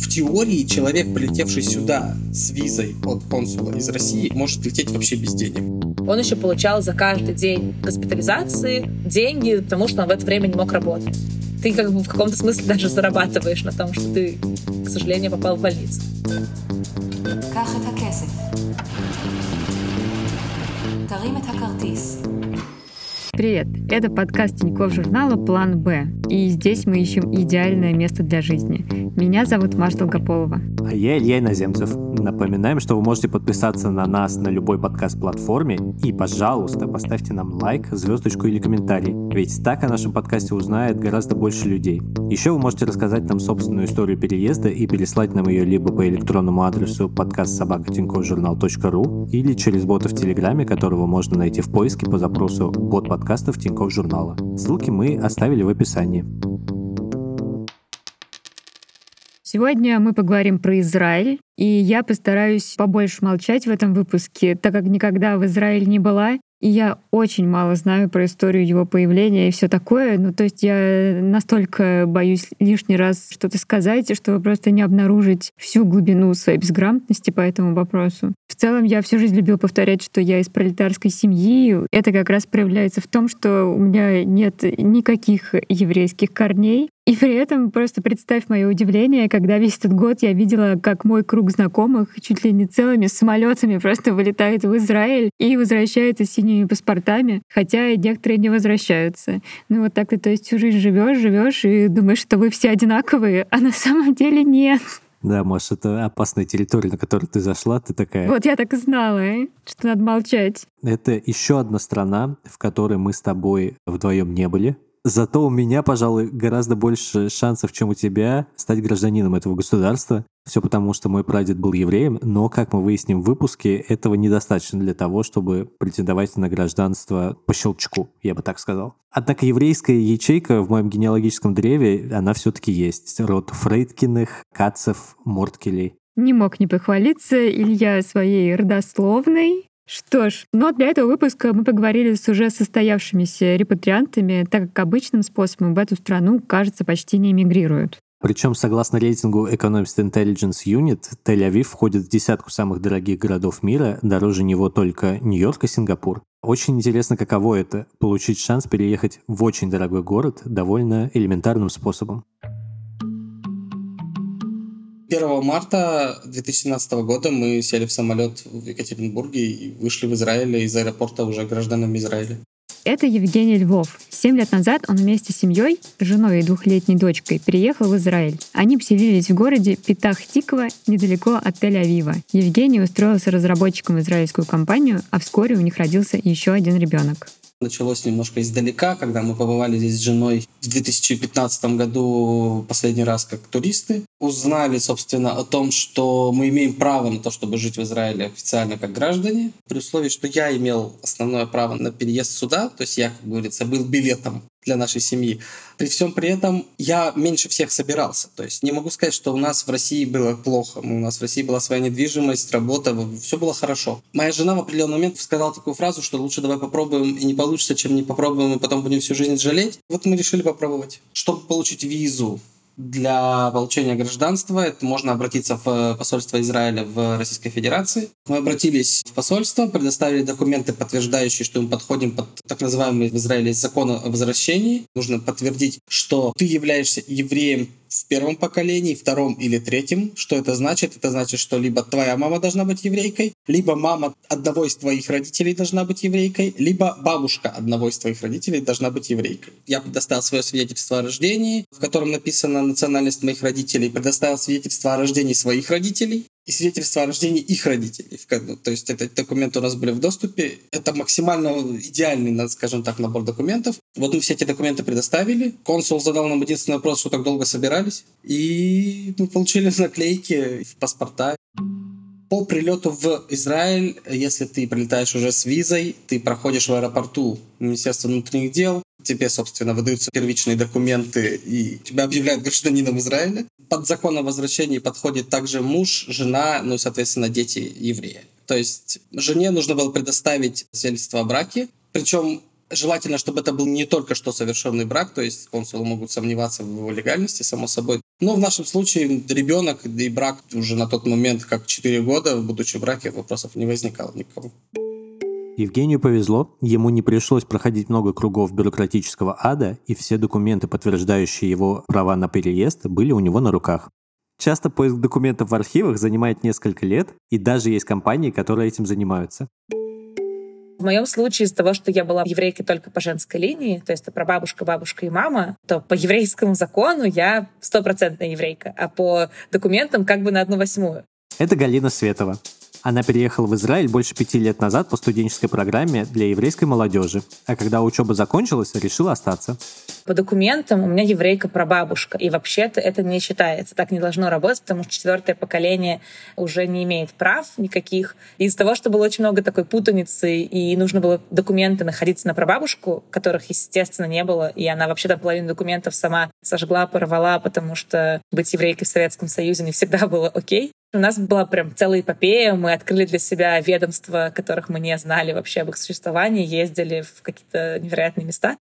В теории человек, полетевший сюда с визой от консула из России, может лететь вообще без денег. Он еще получал за каждый день госпитализации деньги, потому что он в это время не мог работать. Ты как бы в каком-то смысле даже зарабатываешь на том, что ты, к сожалению, попал в больницу. Привет! Это подкаст Тинькофф журнала «План Б». И здесь мы ищем идеальное место для жизни. Меня зовут Маша Долгополова. А я Илья Иноземцев. Напоминаем, что вы можете подписаться на нас на любой подкаст-платформе и, пожалуйста, поставьте нам лайк, звездочку или комментарий, ведь так о нашем подкасте узнает гораздо больше людей. Еще вы можете рассказать нам собственную историю переезда и переслать нам ее либо по электронному адресу подкастсобакатиньковжурнал.ру или через бота в Телеграме, которого можно найти в поиске по запросу «Бот подкастов Тинькофф журнала». Ссылки мы оставили в описании. Сегодня мы поговорим про Израиль, и я постараюсь побольше молчать в этом выпуске, так как никогда в Израиле не была, и я очень мало знаю про историю его появления и все такое. Ну, то есть я настолько боюсь лишний раз что-то сказать, чтобы просто не обнаружить всю глубину своей безграмотности по этому вопросу. В целом, я всю жизнь любила повторять, что я из пролетарской семьи. Это как раз проявляется в том, что у меня нет никаких еврейских корней. И при этом просто представь мое удивление, когда весь этот год я видела, как мой круг знакомых чуть ли не целыми самолетами просто вылетает в Израиль и возвращается с синими паспортами, хотя и некоторые не возвращаются. Ну вот так ты, то есть всю жизнь живешь, живешь и думаешь, что вы все одинаковые, а на самом деле нет. Да, Маш, это опасная территория, на которую ты зашла, ты такая... Вот я так и знала, что надо молчать. Это еще одна страна, в которой мы с тобой вдвоем не были. Зато у меня, пожалуй, гораздо больше шансов, чем у тебя, стать гражданином этого государства. Все потому, что мой прадед был евреем, но, как мы выясним в выпуске, этого недостаточно для того, чтобы претендовать на гражданство по щелчку, я бы так сказал. Однако еврейская ячейка в моем генеалогическом древе, она все-таки есть. Род Фрейдкиных, Кацев, Морткелей. Не мог не похвалиться Илья своей родословной. Что ж, но для этого выпуска мы поговорили с уже состоявшимися репатриантами, так как обычным способом в эту страну, кажется, почти не эмигрируют. Причем, согласно рейтингу Economist Intelligence Unit, Тель-Авив входит в десятку самых дорогих городов мира, дороже него только Нью-Йорк и Сингапур. Очень интересно, каково это — получить шанс переехать в очень дорогой город довольно элементарным способом. 1 марта 2017 года мы сели в самолет в Екатеринбурге и вышли в Израиль из аэропорта уже гражданами Израиля. Это Евгений Львов. Семь лет назад он вместе с семьей, женой и двухлетней дочкой, переехал в Израиль. Они поселились в городе Питах-Тиква, недалеко от Тель-Авива. Евгений устроился разработчиком в израильскую компанию, а вскоре у них родился еще один ребенок. Началось немножко издалека, когда мы побывали здесь с женой в 2015 году последний раз как туристы. Узнали, собственно, о том, что мы имеем право на то, чтобы жить в Израиле официально как граждане, при условии, что я имел основное право на переезд сюда, то есть я, как говорится, был билетом для нашей семьи. При всем при этом я меньше всех собирался. То есть не могу сказать, что у нас в России было плохо. У нас в России была своя недвижимость, работа, все было хорошо. Моя жена в определенный момент сказала такую фразу, что лучше давай попробуем и не получится, чем не попробуем и потом будем всю жизнь жалеть. Вот мы решили попробовать. Чтобы получить визу для получения гражданства это можно обратиться в посольство Израиля в Российской Федерации. Мы обратились в посольство, предоставили документы, подтверждающие, что мы подходим под так называемый в Израиле закон о возвращении. Нужно подтвердить, что ты являешься евреем в первом поколении, втором или третьем. Что это значит? Это значит, что либо твоя мама должна быть еврейкой, либо мама одного из твоих родителей должна быть еврейкой, либо бабушка одного из твоих родителей должна быть еврейкой. Я предоставил свое свидетельство о рождении, в котором написана национальность моих родителей, предоставил свидетельство о рождении своих родителей, и свидетельство о рождении их родителей. То есть это документы у нас были в доступе. Это максимально идеальный, скажем так, набор документов. Вот мы все эти документы предоставили. Консул задал нам единственный вопрос, что так долго собирались. И мы получили наклейки в паспорта. По прилету в Израиль, если ты прилетаешь уже с визой, ты проходишь в аэропорту Министерства внутренних дел, тебе, собственно, выдаются первичные документы, и тебя объявляют гражданином Израиля. Под закон о возвращении подходит также муж, жена, ну и, соответственно, дети евреи. То есть жене нужно было предоставить свидетельство о браке, причем Желательно, чтобы это был не только что совершенный брак, то есть консулы могут сомневаться в его легальности, само собой. Но в нашем случае ребенок и брак уже на тот момент, как 4 года, будучи в браке, вопросов не возникало никому. Евгению повезло, ему не пришлось проходить много кругов бюрократического ада, и все документы, подтверждающие его права на переезд, были у него на руках. Часто поиск документов в архивах занимает несколько лет, и даже есть компании, которые этим занимаются. В моем случае из-за того, что я была еврейкой только по женской линии, то есть это про бабушка, бабушка и мама, то по еврейскому закону я стопроцентная еврейка, а по документам как бы на одну восьмую. Это Галина Светова. Она переехала в Израиль больше пяти лет назад по студенческой программе для еврейской молодежи, а когда учеба закончилась, решила остаться. По документам у меня еврейка прабабушка, и вообще-то это не считается, так не должно работать, потому что четвертое поколение уже не имеет прав никаких. Из-за того, что было очень много такой путаницы, и нужно было документы находиться на прабабушку, которых, естественно, не было, и она вообще там половину документов сама сожгла, порвала, потому что быть еврейкой в Советском Союзе не всегда было окей. У нас была прям целая эпопея. Мы открыли для себя ведомства, которых мы не знали вообще об их существовании, ездили в какие-то невероятные места.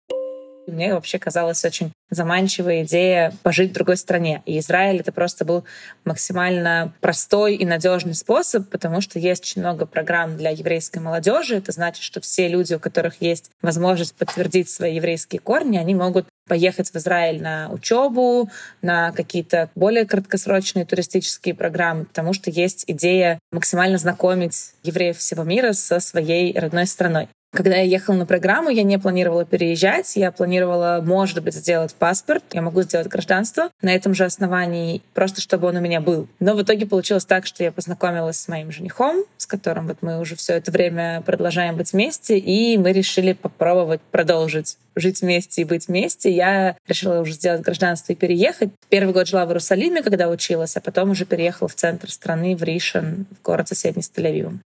Мне вообще казалась очень заманчивая идея пожить в другой стране. И Израиль это просто был максимально простой и надежный способ, потому что есть очень много программ для еврейской молодежи. Это значит, что все люди, у которых есть возможность подтвердить свои еврейские корни, они могут поехать в Израиль на учебу, на какие-то более краткосрочные туристические программы, потому что есть идея максимально знакомить евреев всего мира со своей родной страной. Когда я ехала на программу, я не планировала переезжать, я планировала, может быть, сделать паспорт, я могу сделать гражданство на этом же основании, просто чтобы он у меня был. Но в итоге получилось так, что я познакомилась с моим женихом, с которым вот мы уже все это время продолжаем быть вместе, и мы решили попробовать продолжить жить вместе и быть вместе. Я решила уже сделать гражданство и переехать. Первый год жила в Иерусалиме, когда училась, а потом уже переехала в центр страны, в Ришен, в город соседний с Тель-Авивом.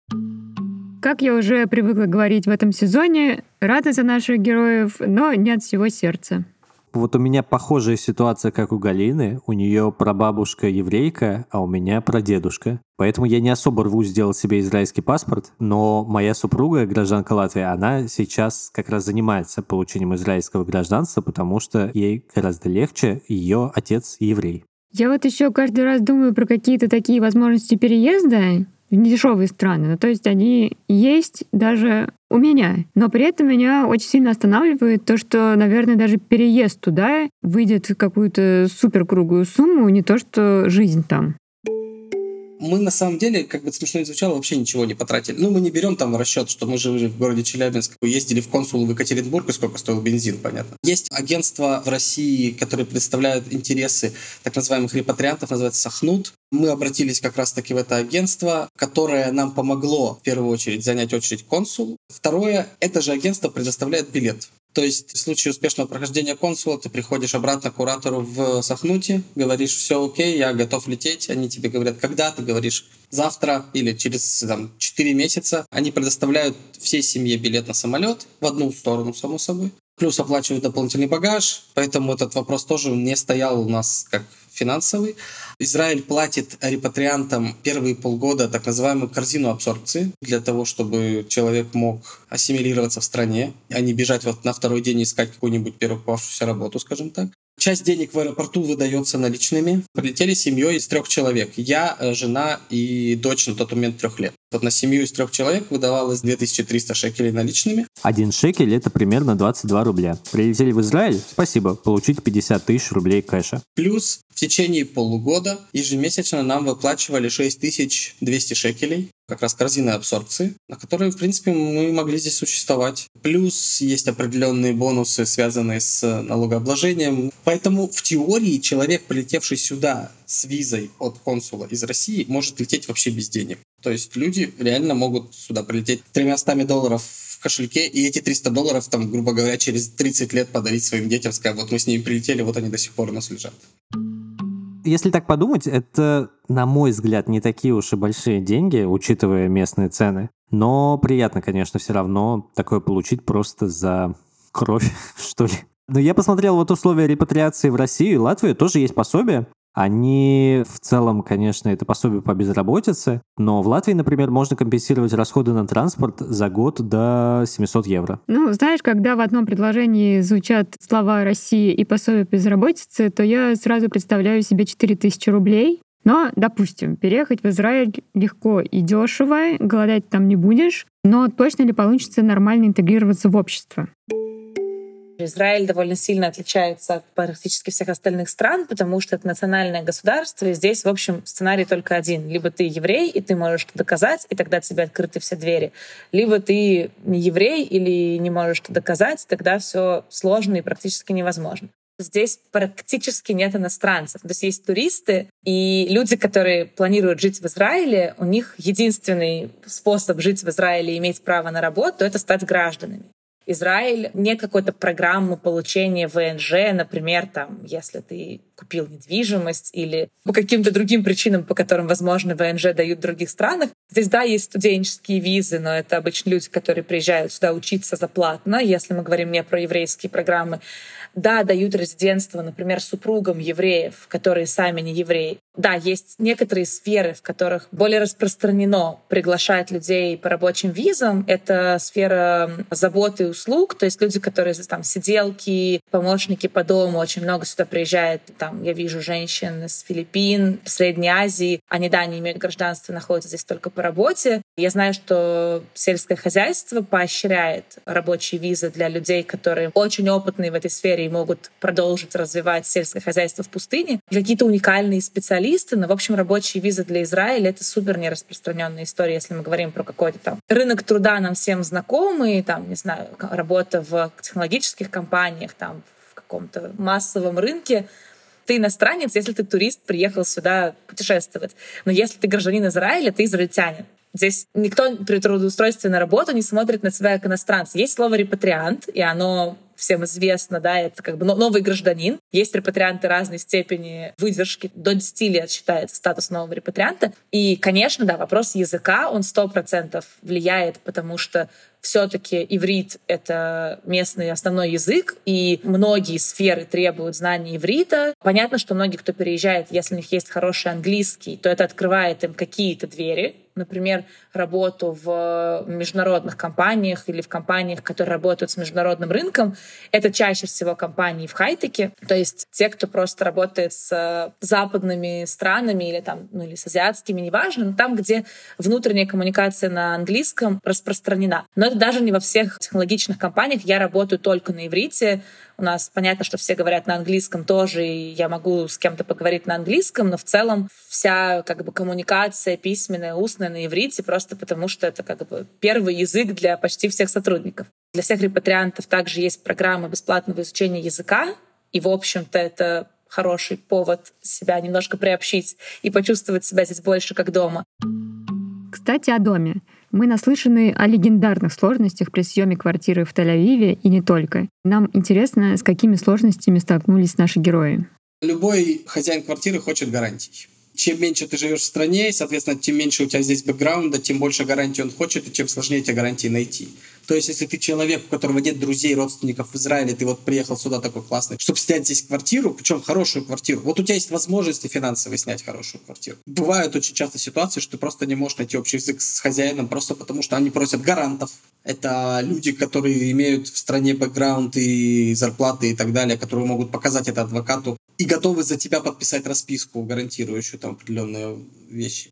Как я уже привыкла говорить в этом сезоне, рада за наших героев, но не от всего сердца. Вот у меня похожая ситуация, как у Галины. У нее прабабушка еврейка, а у меня прадедушка. Поэтому я не особо рвусь сделать себе израильский паспорт, но моя супруга, гражданка Латвии, она сейчас как раз занимается получением израильского гражданства, потому что ей гораздо легче, ее отец еврей. Я вот еще каждый раз думаю про какие-то такие возможности переезда, в недешевые страны. Ну, то есть они есть даже у меня. Но при этом меня очень сильно останавливает то, что, наверное, даже переезд туда выйдет в какую-то супер круглую сумму, не то что жизнь там мы на самом деле, как бы смешно звучало, вообще ничего не потратили. Ну, мы не берем там в расчет, что мы жили в городе Челябинск, ездили в консул в Екатеринбург, и сколько стоил бензин, понятно. Есть агентства в России, которые представляют интересы так называемых репатриантов, называется Сахнут. Мы обратились как раз-таки в это агентство, которое нам помогло в первую очередь занять очередь консул. Второе, это же агентство предоставляет билет. То есть в случае успешного прохождения консула ты приходишь обратно к куратору в Сахнуте, говоришь, все окей, я готов лететь. Они тебе говорят, когда ты говоришь, завтра или через там, 4 месяца. Они предоставляют всей семье билет на самолет в одну сторону, само собой. Плюс оплачивают дополнительный багаж, поэтому этот вопрос тоже не стоял у нас как финансовый. Израиль платит репатриантам первые полгода так называемую корзину абсорбции для того, чтобы человек мог ассимилироваться в стране, а не бежать вот на второй день искать какую-нибудь первую попавшуюся работу, скажем так. Часть денег в аэропорту выдается наличными. Прилетели семьей из трех человек. Я, э, жена и дочь на тот момент трех лет. Вот на семью из трех человек выдавалось 2300 шекелей наличными. Один шекель — это примерно 22 рубля. Прилетели в Израиль? Спасибо, получить 50 тысяч рублей кэша. Плюс в течение полугода ежемесячно нам выплачивали 6200 шекелей как раз корзины абсорбции, на которые, в принципе, мы могли здесь существовать. Плюс есть определенные бонусы, связанные с налогообложением. Поэтому в теории человек, прилетевший сюда с визой от консула из России, может лететь вообще без денег. То есть люди реально могут сюда прилететь тремястами долларов в кошельке, и эти 300 долларов, там, грубо говоря, через 30 лет подарить своим детям, сказать, вот мы с ними прилетели, вот они до сих пор у нас лежат если так подумать, это, на мой взгляд, не такие уж и большие деньги, учитывая местные цены. Но приятно, конечно, все равно такое получить просто за кровь, что ли. Но я посмотрел вот условия репатриации в Россию и Латвию, тоже есть пособие. Они в целом, конечно, это пособие по безработице, но в Латвии, например, можно компенсировать расходы на транспорт за год до 700 евро. Ну, знаешь, когда в одном предложении звучат слова «Россия» и пособие по безработице, то я сразу представляю себе 4000 рублей, но, допустим, переехать в Израиль легко и дешево, голодать там не будешь, но точно ли получится нормально интегрироваться в общество? Израиль довольно сильно отличается от практически всех остальных стран, потому что это национальное государство, и здесь, в общем, сценарий только один. Либо ты еврей, и ты можешь это доказать, и тогда тебе открыты все двери. Либо ты не еврей или не можешь это доказать, тогда все сложно и практически невозможно. Здесь практически нет иностранцев. То есть есть туристы, и люди, которые планируют жить в Израиле, у них единственный способ жить в Израиле и иметь право на работу — это стать гражданами. Израиль нет какой-то программы получения ВНЖ, например, там, если ты купил недвижимость или по каким-то другим причинам, по которым, возможно, ВНЖ дают в других странах. Здесь, да, есть студенческие визы, но это обычно люди, которые приезжают сюда учиться заплатно, если мы говорим не про еврейские программы. Да, дают резидентство, например, супругам евреев, которые сами не евреи. Да, есть некоторые сферы, в которых более распространено приглашать людей по рабочим визам. Это сфера заботы и услуг, то есть люди, которые там сиделки, помощники по дому, очень много сюда приезжает. Там я вижу женщин из Филиппин, Средней Азии. Они, да, не имеют гражданства, находятся здесь только по работе. Я знаю, что сельское хозяйство поощряет рабочие визы для людей, которые очень опытные в этой сфере и могут продолжить развивать сельское хозяйство в пустыне. Какие-то уникальные специалисты, но, в общем, рабочие визы для Израиля — это супер нераспространенная история, если мы говорим про какой-то там рынок труда нам всем знакомый, там, не знаю, работа в технологических компаниях, там, в каком-то массовом рынке, ты иностранец, если ты турист, приехал сюда путешествовать. Но если ты гражданин Израиля, ты израильтянин. Здесь никто при трудоустройстве на работу не смотрит на себя как иностранец. Есть слово «репатриант», и оно всем известно, да, это как бы новый гражданин. Есть репатрианты разной степени выдержки. До 10 лет считается статус нового репатрианта. И, конечно, да, вопрос языка, он сто процентов влияет, потому что все-таки иврит — это местный основной язык, и многие сферы требуют знания иврита. Понятно, что многие, кто переезжает, если у них есть хороший английский, то это открывает им какие-то двери, например, работу в международных компаниях или в компаниях, которые работают с международным рынком, это чаще всего компании в хай-теке, то есть те, кто просто работает с западными странами или там, ну или с азиатскими, неважно, но там, где внутренняя коммуникация на английском распространена. Но это даже не во всех технологичных компаниях. Я работаю только на иврите, у нас понятно, что все говорят на английском тоже, и я могу с кем-то поговорить на английском, но в целом вся как бы коммуникация письменная, устная на иврите, просто потому что это как бы первый язык для почти всех сотрудников. Для всех репатриантов также есть программа бесплатного изучения языка, и, в общем-то, это хороший повод себя немножко приобщить и почувствовать себя здесь больше как дома. Кстати, о доме. Мы наслышаны о легендарных сложностях при съеме квартиры в Тель-Авиве и не только. Нам интересно, с какими сложностями столкнулись наши герои. Любой хозяин квартиры хочет гарантий. Чем меньше ты живешь в стране, соответственно, тем меньше у тебя здесь бэкграунда, тем больше гарантий он хочет, и тем сложнее эти гарантии найти. То есть, если ты человек, у которого нет друзей, родственников в Израиле, ты вот приехал сюда такой классный, чтобы снять здесь квартиру, причем хорошую квартиру, вот у тебя есть возможности финансовые снять хорошую квартиру. Бывают очень часто ситуации, что ты просто не можешь найти общий язык с хозяином, просто потому что они просят гарантов. Это люди, которые имеют в стране бэкграунд и зарплаты и так далее, которые могут показать это адвокату и готовы за тебя подписать расписку, гарантирующую там определенные вещи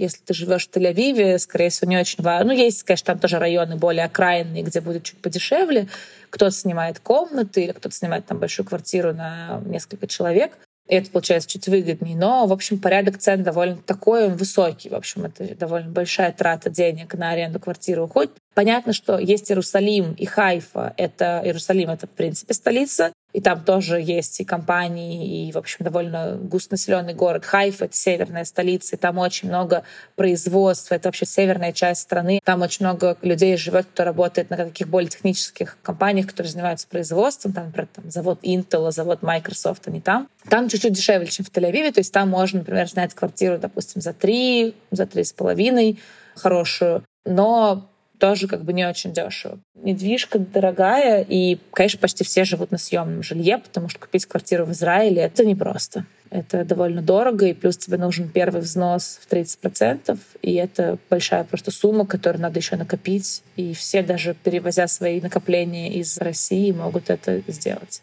если ты живешь в Тель-Авиве, скорее всего, не очень важно. Ну, есть, конечно, там тоже районы более окраинные, где будет чуть подешевле. Кто-то снимает комнаты или кто-то снимает там большую квартиру на несколько человек. И это получается чуть выгоднее. Но, в общем, порядок цен довольно такой, он высокий. В общем, это довольно большая трата денег на аренду квартиры уходит. Понятно, что есть Иерусалим и Хайфа. Это Иерусалим — это, в принципе, столица. И там тоже есть и компании, и, в общем, довольно густонаселенный город. Хайф — это северная столица, и там очень много производства. Это вообще северная часть страны. Там очень много людей живет, кто работает на каких более технических компаниях, которые занимаются производством. Там, например, там, завод Intel, завод Microsoft, они там. Там чуть-чуть дешевле, чем в Тель-Авиве. То есть там можно, например, снять квартиру, допустим, за три, за три с половиной хорошую. Но тоже как бы не очень дешево. Недвижка дорогая, и, конечно, почти все живут на съемном жилье, потому что купить квартиру в Израиле — это непросто. Это довольно дорого, и плюс тебе нужен первый взнос в 30%, и это большая просто сумма, которую надо еще накопить. И все, даже перевозя свои накопления из России, могут это сделать.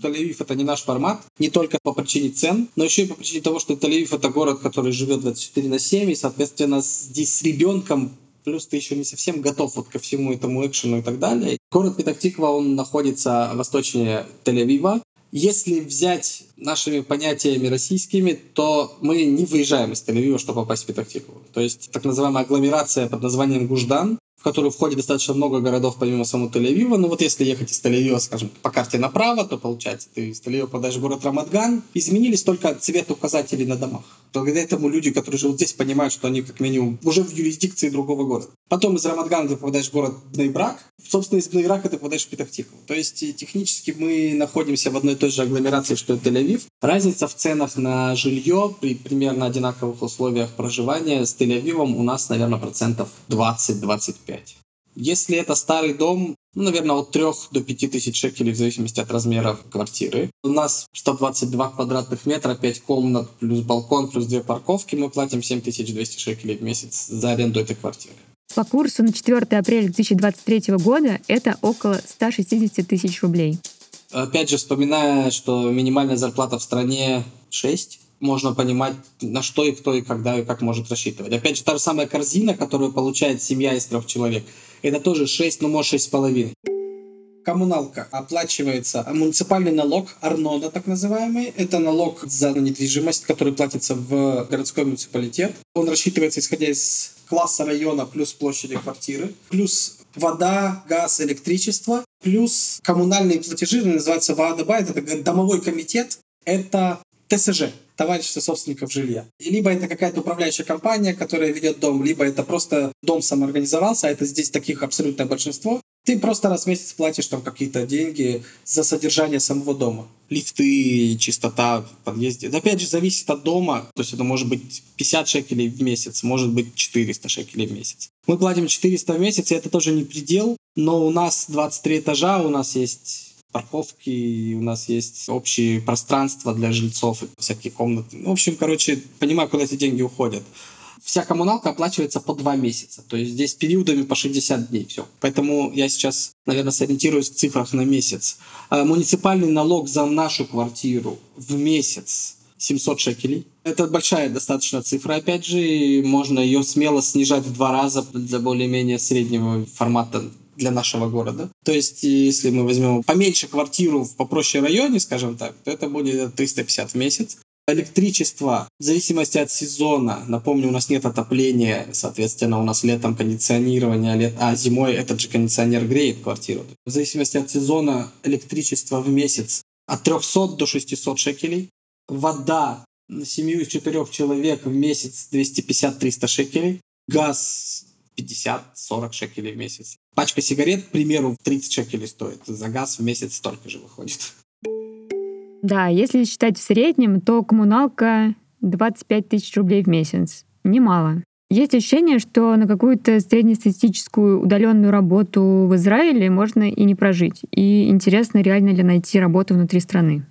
Тель-Авив — это не наш формат, не только по причине цен, но еще и по причине того, что Тель-Авив — это город, который живет 24 на 7, и, соответственно, здесь с ребенком плюс ты еще не совсем готов вот ко всему этому экшену и так далее. Город Петахтиква, он находится восточнее Тель-Авива. Если взять нашими понятиями российскими, то мы не выезжаем из Тель-Авива, чтобы попасть в Петахтикву. То есть так называемая агломерация под названием Гуждан, в которую входит достаточно много городов помимо самого Тель-Авива. Ну вот если ехать из Тель-Авива, скажем, по карте направо, то получается ты из Тель-Авива попадаешь в город Рамадган. Изменились только цвет указателей на домах. Благодаря этому люди, которые живут здесь, понимают, что они как минимум уже в юрисдикции другого города. Потом из Рамадгана ты попадаешь в город Бнейбрак. Собственно, из Бнейбрака ты попадаешь в Петахтикву. То есть э, технически мы находимся в одной и той же агломерации, что и Тель-Авив. Разница в ценах на жилье при примерно одинаковых условиях проживания с Тель-Авивом у нас, наверное, процентов 20-25. Если это старый дом, ну, наверное, от 3 до 5 тысяч шекелей в зависимости от размера квартиры. У нас 122 квадратных метра, 5 комнат, плюс балкон, плюс 2 парковки. Мы платим 7200 шекелей в месяц за аренду этой квартиры. По курсу на 4 апреля 2023 года это около 160 тысяч рублей. Опять же, вспоминая, что минимальная зарплата в стране 6, можно понимать, на что и кто и когда и как может рассчитывать. Опять же, та же самая корзина, которую получает семья из трех человек, это тоже 6, ну может 6,5. Коммуналка оплачивается, а муниципальный налог, Арнона так называемый, это налог за недвижимость, который платится в городской муниципалитет. Он рассчитывается исходя из класса района плюс площади квартиры, плюс вода, газ, электричество, плюс коммунальные платежи, называется ВАДБ, это домовой комитет, это ТСЖ, товарищество собственников жилья. И либо это какая-то управляющая компания, которая ведет дом, либо это просто дом самоорганизовался, а это здесь таких абсолютное большинство. Ты просто раз в месяц платишь там какие-то деньги за содержание самого дома. Лифты, чистота в подъезде. Опять же, зависит от дома. То есть это может быть 50 шекелей в месяц, может быть 400 шекелей в месяц. Мы платим 400 в месяц, и это тоже не предел. Но у нас 23 этажа, у нас есть парковки, у нас есть общие пространства для жильцов, всякие комнаты. В общем, короче, понимаю, куда эти деньги уходят. Вся коммуналка оплачивается по два месяца. То есть здесь периодами по 60 дней. Все. Поэтому я сейчас, наверное, сориентируюсь в цифрах на месяц. А муниципальный налог за нашу квартиру в месяц 700 шекелей. Это большая достаточно цифра, опять же, можно ее смело снижать в два раза для более-менее среднего формата для нашего города. То есть, если мы возьмем поменьше квартиру в попроще районе, скажем так, то это будет 350 в месяц. Электричество, в зависимости от сезона, напомню, у нас нет отопления, соответственно, у нас летом кондиционирование, лет... а зимой этот же кондиционер греет квартиру. В зависимости от сезона электричество в месяц от 300 до 600 шекелей. Вода на семью из четырех человек в месяц 250-300 шекелей. Газ 50-40 шекелей в месяц. Пачка сигарет, к примеру, 30 шекелей стоит. За газ в месяц столько же выходит. Да, если считать в среднем, то коммуналка 25 тысяч рублей в месяц. Немало. Есть ощущение, что на какую-то среднестатистическую удаленную работу в Израиле можно и не прожить. И интересно, реально ли найти работу внутри страны.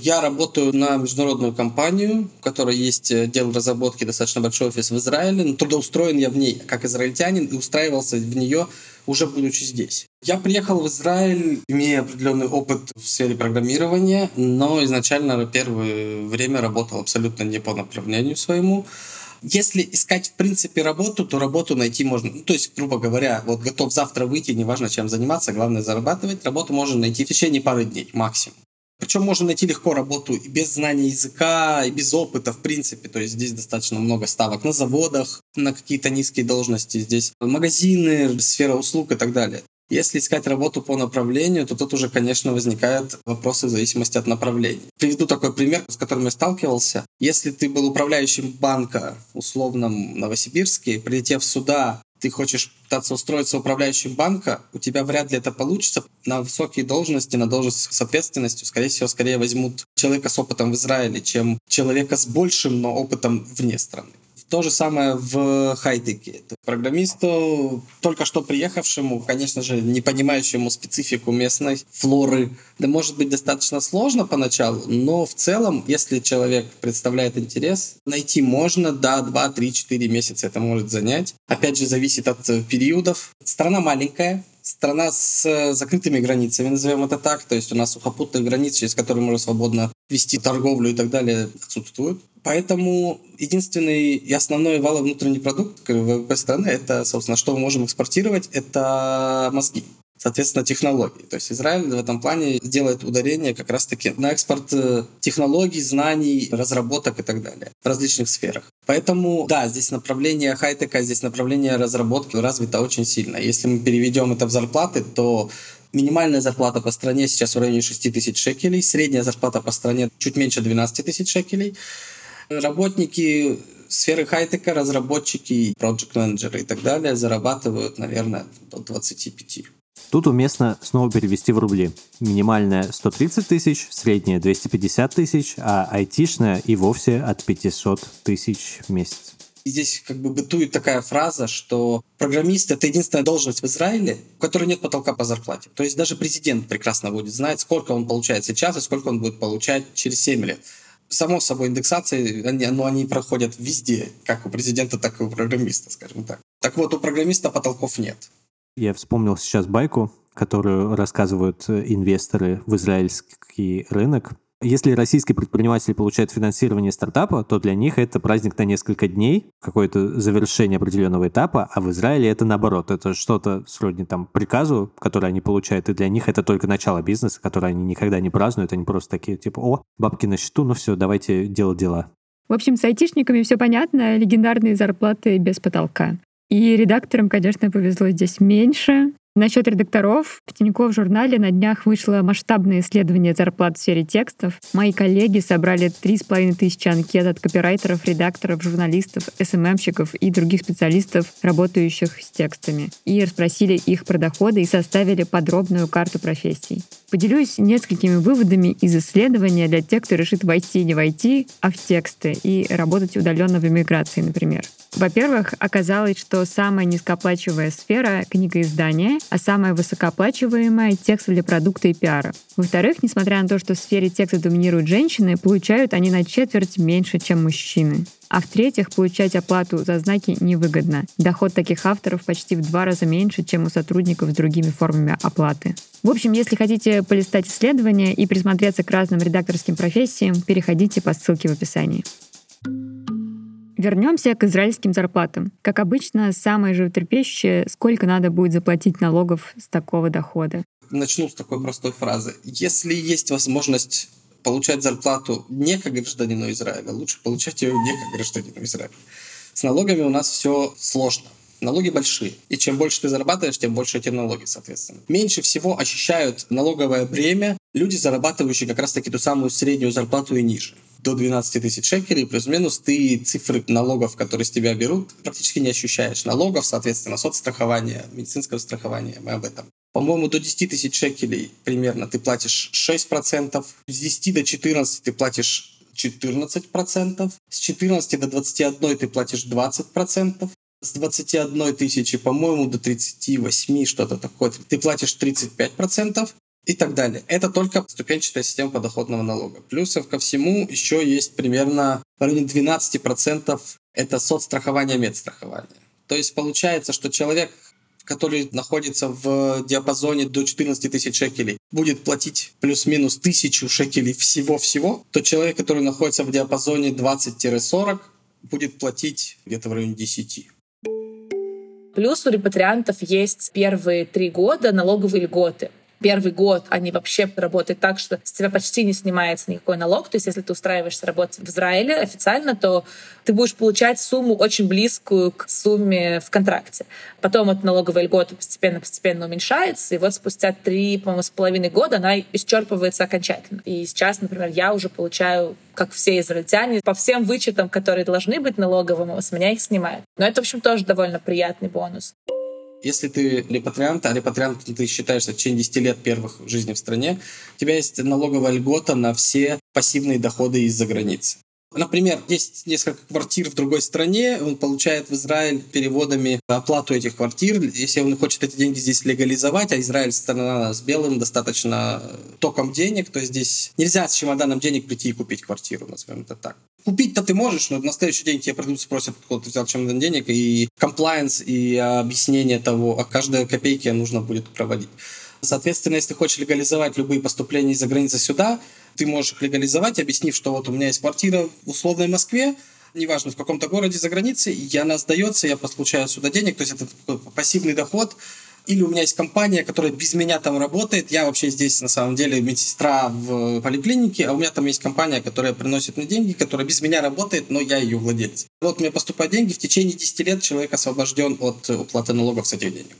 Я работаю на международную компанию, в которой есть отдел разработки, достаточно большой офис в Израиле. Но трудоустроен я в ней как израильтянин и устраивался в нее уже будучи здесь. Я приехал в Израиль, имея определенный опыт в сфере программирования, но изначально первое время работал абсолютно не по направлению своему. Если искать, в принципе, работу, то работу найти можно. Ну, то есть, грубо говоря, вот готов завтра выйти, неважно чем заниматься, главное зарабатывать, работу можно найти в течение пары дней максимум. Причем можно найти легко работу и без знания языка, и без опыта, в принципе. То есть здесь достаточно много ставок на заводах, на какие-то низкие должности. Здесь магазины, сфера услуг и так далее. Если искать работу по направлению, то тут уже, конечно, возникают вопросы в зависимости от направления. Приведу такой пример, с которым я сталкивался. Если ты был управляющим банка, условном Новосибирске, прилетев сюда, ты хочешь пытаться устроиться управляющим банка, у тебя вряд ли это получится. На высокие должности, на должность с ответственностью, скорее всего, скорее возьмут человека с опытом в Израиле, чем человека с большим, но опытом вне страны. То же самое в хай-теке. Программисту, только что приехавшему, конечно же, не понимающему специфику местной флоры, да может быть достаточно сложно поначалу, но в целом, если человек представляет интерес, найти можно, да, 2, 3, 4 месяца это может занять. Опять же, зависит от периодов. Страна маленькая, страна с закрытыми границами, назовем это так. То есть у нас сухопутные границы, через которые можно свободно вести торговлю и так далее, отсутствуют. Поэтому единственный и основной валовый внутренний продукт ВВП страны — это, собственно, что мы можем экспортировать, это мозги соответственно, технологий. То есть Израиль в этом плане делает ударение как раз-таки на экспорт э, технологий, знаний, разработок и так далее в различных сферах. Поэтому, да, здесь направление хай-тека, здесь направление разработки развито очень сильно. Если мы переведем это в зарплаты, то Минимальная зарплата по стране сейчас в районе 6 тысяч шекелей, средняя зарплата по стране чуть меньше 12 тысяч шекелей. Работники сферы хай-тека, разработчики, проект-менеджеры и так далее зарабатывают, наверное, до 25. Тут уместно снова перевести в рубли. Минимальная 130 тысяч, средняя 250 тысяч, а айтишная и вовсе от 500 тысяч в месяц. Здесь как бы бытует такая фраза, что программист — это единственная должность в Израиле, у которой нет потолка по зарплате. То есть даже президент прекрасно будет знать, сколько он получает сейчас и сколько он будет получать через 7 лет. Само собой, индексации, они, ну, они проходят везде, как у президента, так и у программиста, скажем так. Так вот, у программиста потолков нет. Я вспомнил сейчас байку, которую рассказывают э, инвесторы в израильский рынок. Если российский предприниматель получает финансирование стартапа, то для них это праздник на несколько дней, какое-то завершение определенного этапа, а в Израиле это наоборот, это что-то сродни там приказу, который они получают, и для них это только начало бизнеса, который они никогда не празднуют, они просто такие типа, о, бабки на счету, ну все, давайте делать дела. В общем, с айтишниками все понятно, легендарные зарплаты без потолка. И редакторам, конечно, повезло здесь меньше. Насчет редакторов, в Тинькофф журнале на днях вышло масштабное исследование зарплат в сфере текстов. Мои коллеги собрали 3,5 тысячи анкет от копирайтеров, редакторов, журналистов, СММщиков и других специалистов, работающих с текстами. И расспросили их про доходы и составили подробную карту профессий. Поделюсь несколькими выводами из исследования для тех, кто решит войти не войти, а в тексты и работать удаленно в эмиграции, например. Во-первых, оказалось, что самая низкооплачиваемая сфера — книгоиздания, а самая высокооплачиваемая — текст для продукта и пиара. Во-вторых, несмотря на то, что в сфере текста доминируют женщины, получают они на четверть меньше, чем мужчины. А в-третьих, получать оплату за знаки невыгодно. Доход таких авторов почти в два раза меньше, чем у сотрудников с другими формами оплаты. В общем, если хотите полистать исследования и присмотреться к разным редакторским профессиям, переходите по ссылке в описании. Вернемся к израильским зарплатам. Как обычно, самое животрепещущее, сколько надо будет заплатить налогов с такого дохода. Начну с такой простой фразы. Если есть возможность получать зарплату не как гражданину Израиля, лучше получать ее не как гражданину Израиля. С налогами у нас все сложно. Налоги большие. И чем больше ты зарабатываешь, тем больше эти налоги, соответственно. Меньше всего ощущают налоговое бремя люди, зарабатывающие как раз-таки ту самую среднюю зарплату и ниже до 12 тысяч шекелей, плюс-минус, ты цифры налогов, которые с тебя берут, практически не ощущаешь. Налогов, соответственно, соцстрахования, медицинского страхования, мы об этом. По-моему, до 10 тысяч шекелей примерно ты платишь 6%, с 10 до 14 ты платишь 14%, с 14 до 21 ты платишь 20%, с 21 тысячи, по-моему, до 38, что-то такое, ты платишь 35%, и так далее. Это только ступенчатая система подоходного налога. Плюсов ко всему еще есть примерно в районе 12% это соцстрахование, медстрахование. То есть получается, что человек, который находится в диапазоне до 14 тысяч шекелей, будет платить плюс-минус тысячу шекелей всего-всего, то человек, который находится в диапазоне 20-40, будет платить где-то в районе 10. Плюс у репатриантов есть первые три года налоговые льготы первый год они вообще работают так, что с тебя почти не снимается никакой налог. То есть если ты устраиваешься работать в Израиле официально, то ты будешь получать сумму очень близкую к сумме в контракте. Потом эта налоговая льгота постепенно-постепенно уменьшается, и вот спустя три, по-моему, с половиной года она исчерпывается окончательно. И сейчас, например, я уже получаю как все израильтяне, по всем вычетам, которые должны быть налоговыми, с меня их снимают. Но это, в общем, тоже довольно приятный бонус. Если ты репатриант, а репатриант ты считаешься в течение 10 лет первых жизни в стране, у тебя есть налоговая льгота на все пассивные доходы из-за границы. Например, есть несколько квартир в другой стране, он получает в Израиль переводами оплату этих квартир. Если он хочет эти деньги здесь легализовать, а Израиль страна с белым достаточно током денег, то здесь нельзя с чемоданом денег прийти и купить квартиру, назовем это так. Купить-то ты можешь, но на следующий день тебе придут, спросят, откуда ты взял чемодан денег, и комплайенс, и объяснение того, а каждой копейке нужно будет проводить. Соответственно, если ты хочешь легализовать любые поступления из-за границы сюда, ты можешь их легализовать, объяснив, что вот у меня есть квартира в условной Москве, неважно, в каком-то городе за границей, и она сдается, я получаю сюда денег, то есть это пассивный доход, или у меня есть компания, которая без меня там работает, я вообще здесь на самом деле медсестра в поликлинике, а у меня там есть компания, которая приносит мне деньги, которая без меня работает, но я ее владелец. Вот мне поступают деньги, в течение 10 лет человек освобожден от уплаты налогов с этих денег.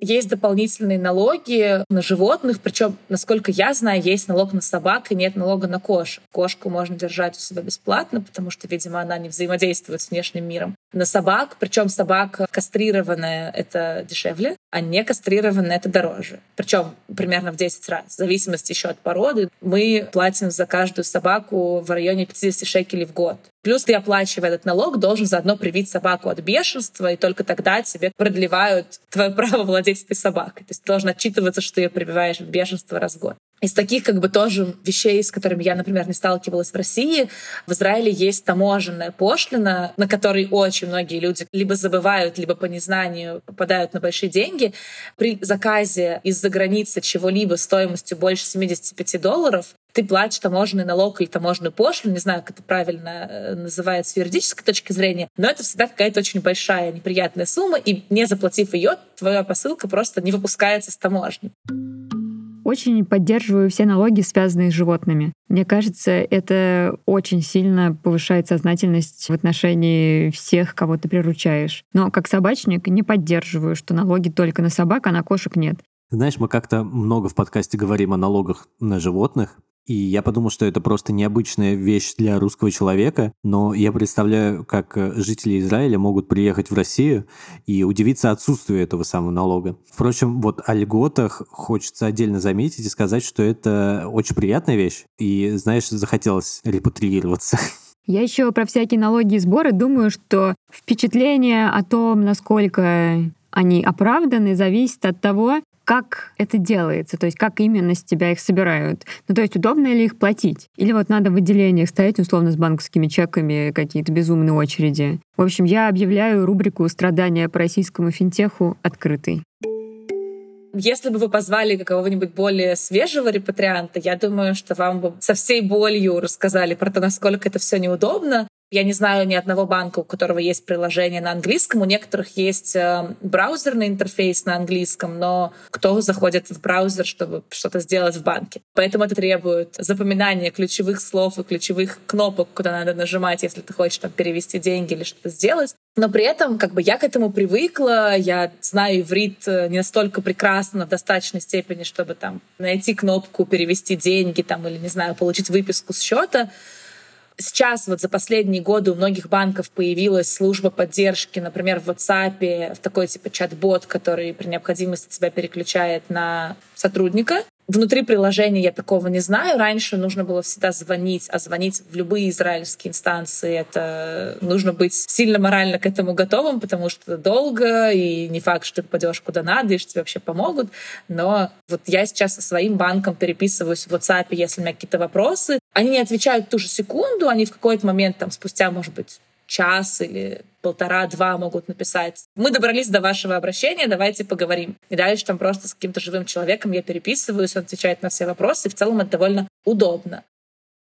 Есть дополнительные налоги на животных, причем, насколько я знаю, есть налог на собак и нет налога на кошек. Кошку можно держать у себя бесплатно, потому что, видимо, она не взаимодействует с внешним миром. На собак, причем собака кастрированная — это дешевле, а не кастрированная — это дороже. Причем примерно в 10 раз. В зависимости еще от породы. Мы платим за каждую собаку в районе 50 шекелей в год. Плюс ты, оплачивая этот налог, должен заодно привить собаку от бешенства, и только тогда тебе продлевают твое право владеть этой собакой. То есть ты должен отчитываться, что ты ее прививаешь в бешенство раз в год. Из таких как бы тоже вещей, с которыми я, например, не сталкивалась в России, в Израиле есть таможенная пошлина, на которой очень многие люди либо забывают, либо по незнанию попадают на большие деньги. При заказе из-за границы чего-либо стоимостью больше 75 долларов ты платишь таможенный налог или таможенную пошлину, не знаю, как это правильно э, называется с юридической точки зрения, но это всегда какая-то очень большая неприятная сумма, и не заплатив ее, твоя посылка просто не выпускается с таможни. Очень поддерживаю все налоги, связанные с животными. Мне кажется, это очень сильно повышает сознательность в отношении всех, кого ты приручаешь. Но как собачник не поддерживаю, что налоги только на собак, а на кошек нет. Знаешь, мы как-то много в подкасте говорим о налогах на животных, и я подумал, что это просто необычная вещь для русского человека, но я представляю, как э, жители Израиля могут приехать в Россию и удивиться отсутствию этого самого налога. Впрочем, вот о льготах хочется отдельно заметить и сказать, что это очень приятная вещь. И, знаешь, захотелось репатриироваться. Я еще про всякие налоги и сборы думаю, что впечатление о том, насколько они оправданы, зависит от того, как это делается, то есть как именно с тебя их собирают. Ну, то есть удобно ли их платить? Или вот надо в отделениях стоять, условно, с банковскими чеками, какие-то безумные очереди. В общем, я объявляю рубрику «Страдания по российскому финтеху» открытой. Если бы вы позвали какого-нибудь более свежего репатрианта, я думаю, что вам бы со всей болью рассказали про то, насколько это все неудобно. Я не знаю ни одного банка, у которого есть приложение на английском. У некоторых есть э, браузерный интерфейс на английском, но кто заходит в браузер, чтобы что-то сделать в банке? Поэтому это требует запоминания ключевых слов и ключевых кнопок, куда надо нажимать, если ты хочешь там, перевести деньги или что-то сделать. Но при этом как бы я к этому привыкла, я знаю иврит э, не настолько прекрасно в достаточной степени, чтобы там найти кнопку перевести деньги там или не знаю получить выписку с счета. Сейчас вот за последние годы у многих банков появилась служба поддержки, например, в WhatsApp, в такой типа чат-бот, который при необходимости тебя переключает на сотрудника. Внутри приложения я такого не знаю. Раньше нужно было всегда звонить, а звонить в любые израильские инстанции это нужно быть сильно морально к этому готовым, потому что долго, и не факт, что ты попадешь куда надо, и что тебе вообще помогут. Но вот я сейчас со своим банком переписываюсь в WhatsApp, если у меня какие-то вопросы. Они не отвечают в ту же секунду, они в какой-то момент, там, спустя, может быть, час или полтора-два могут написать. Мы добрались до вашего обращения, давайте поговорим. И дальше там просто с каким-то живым человеком я переписываюсь, он отвечает на все вопросы. И в целом это довольно удобно.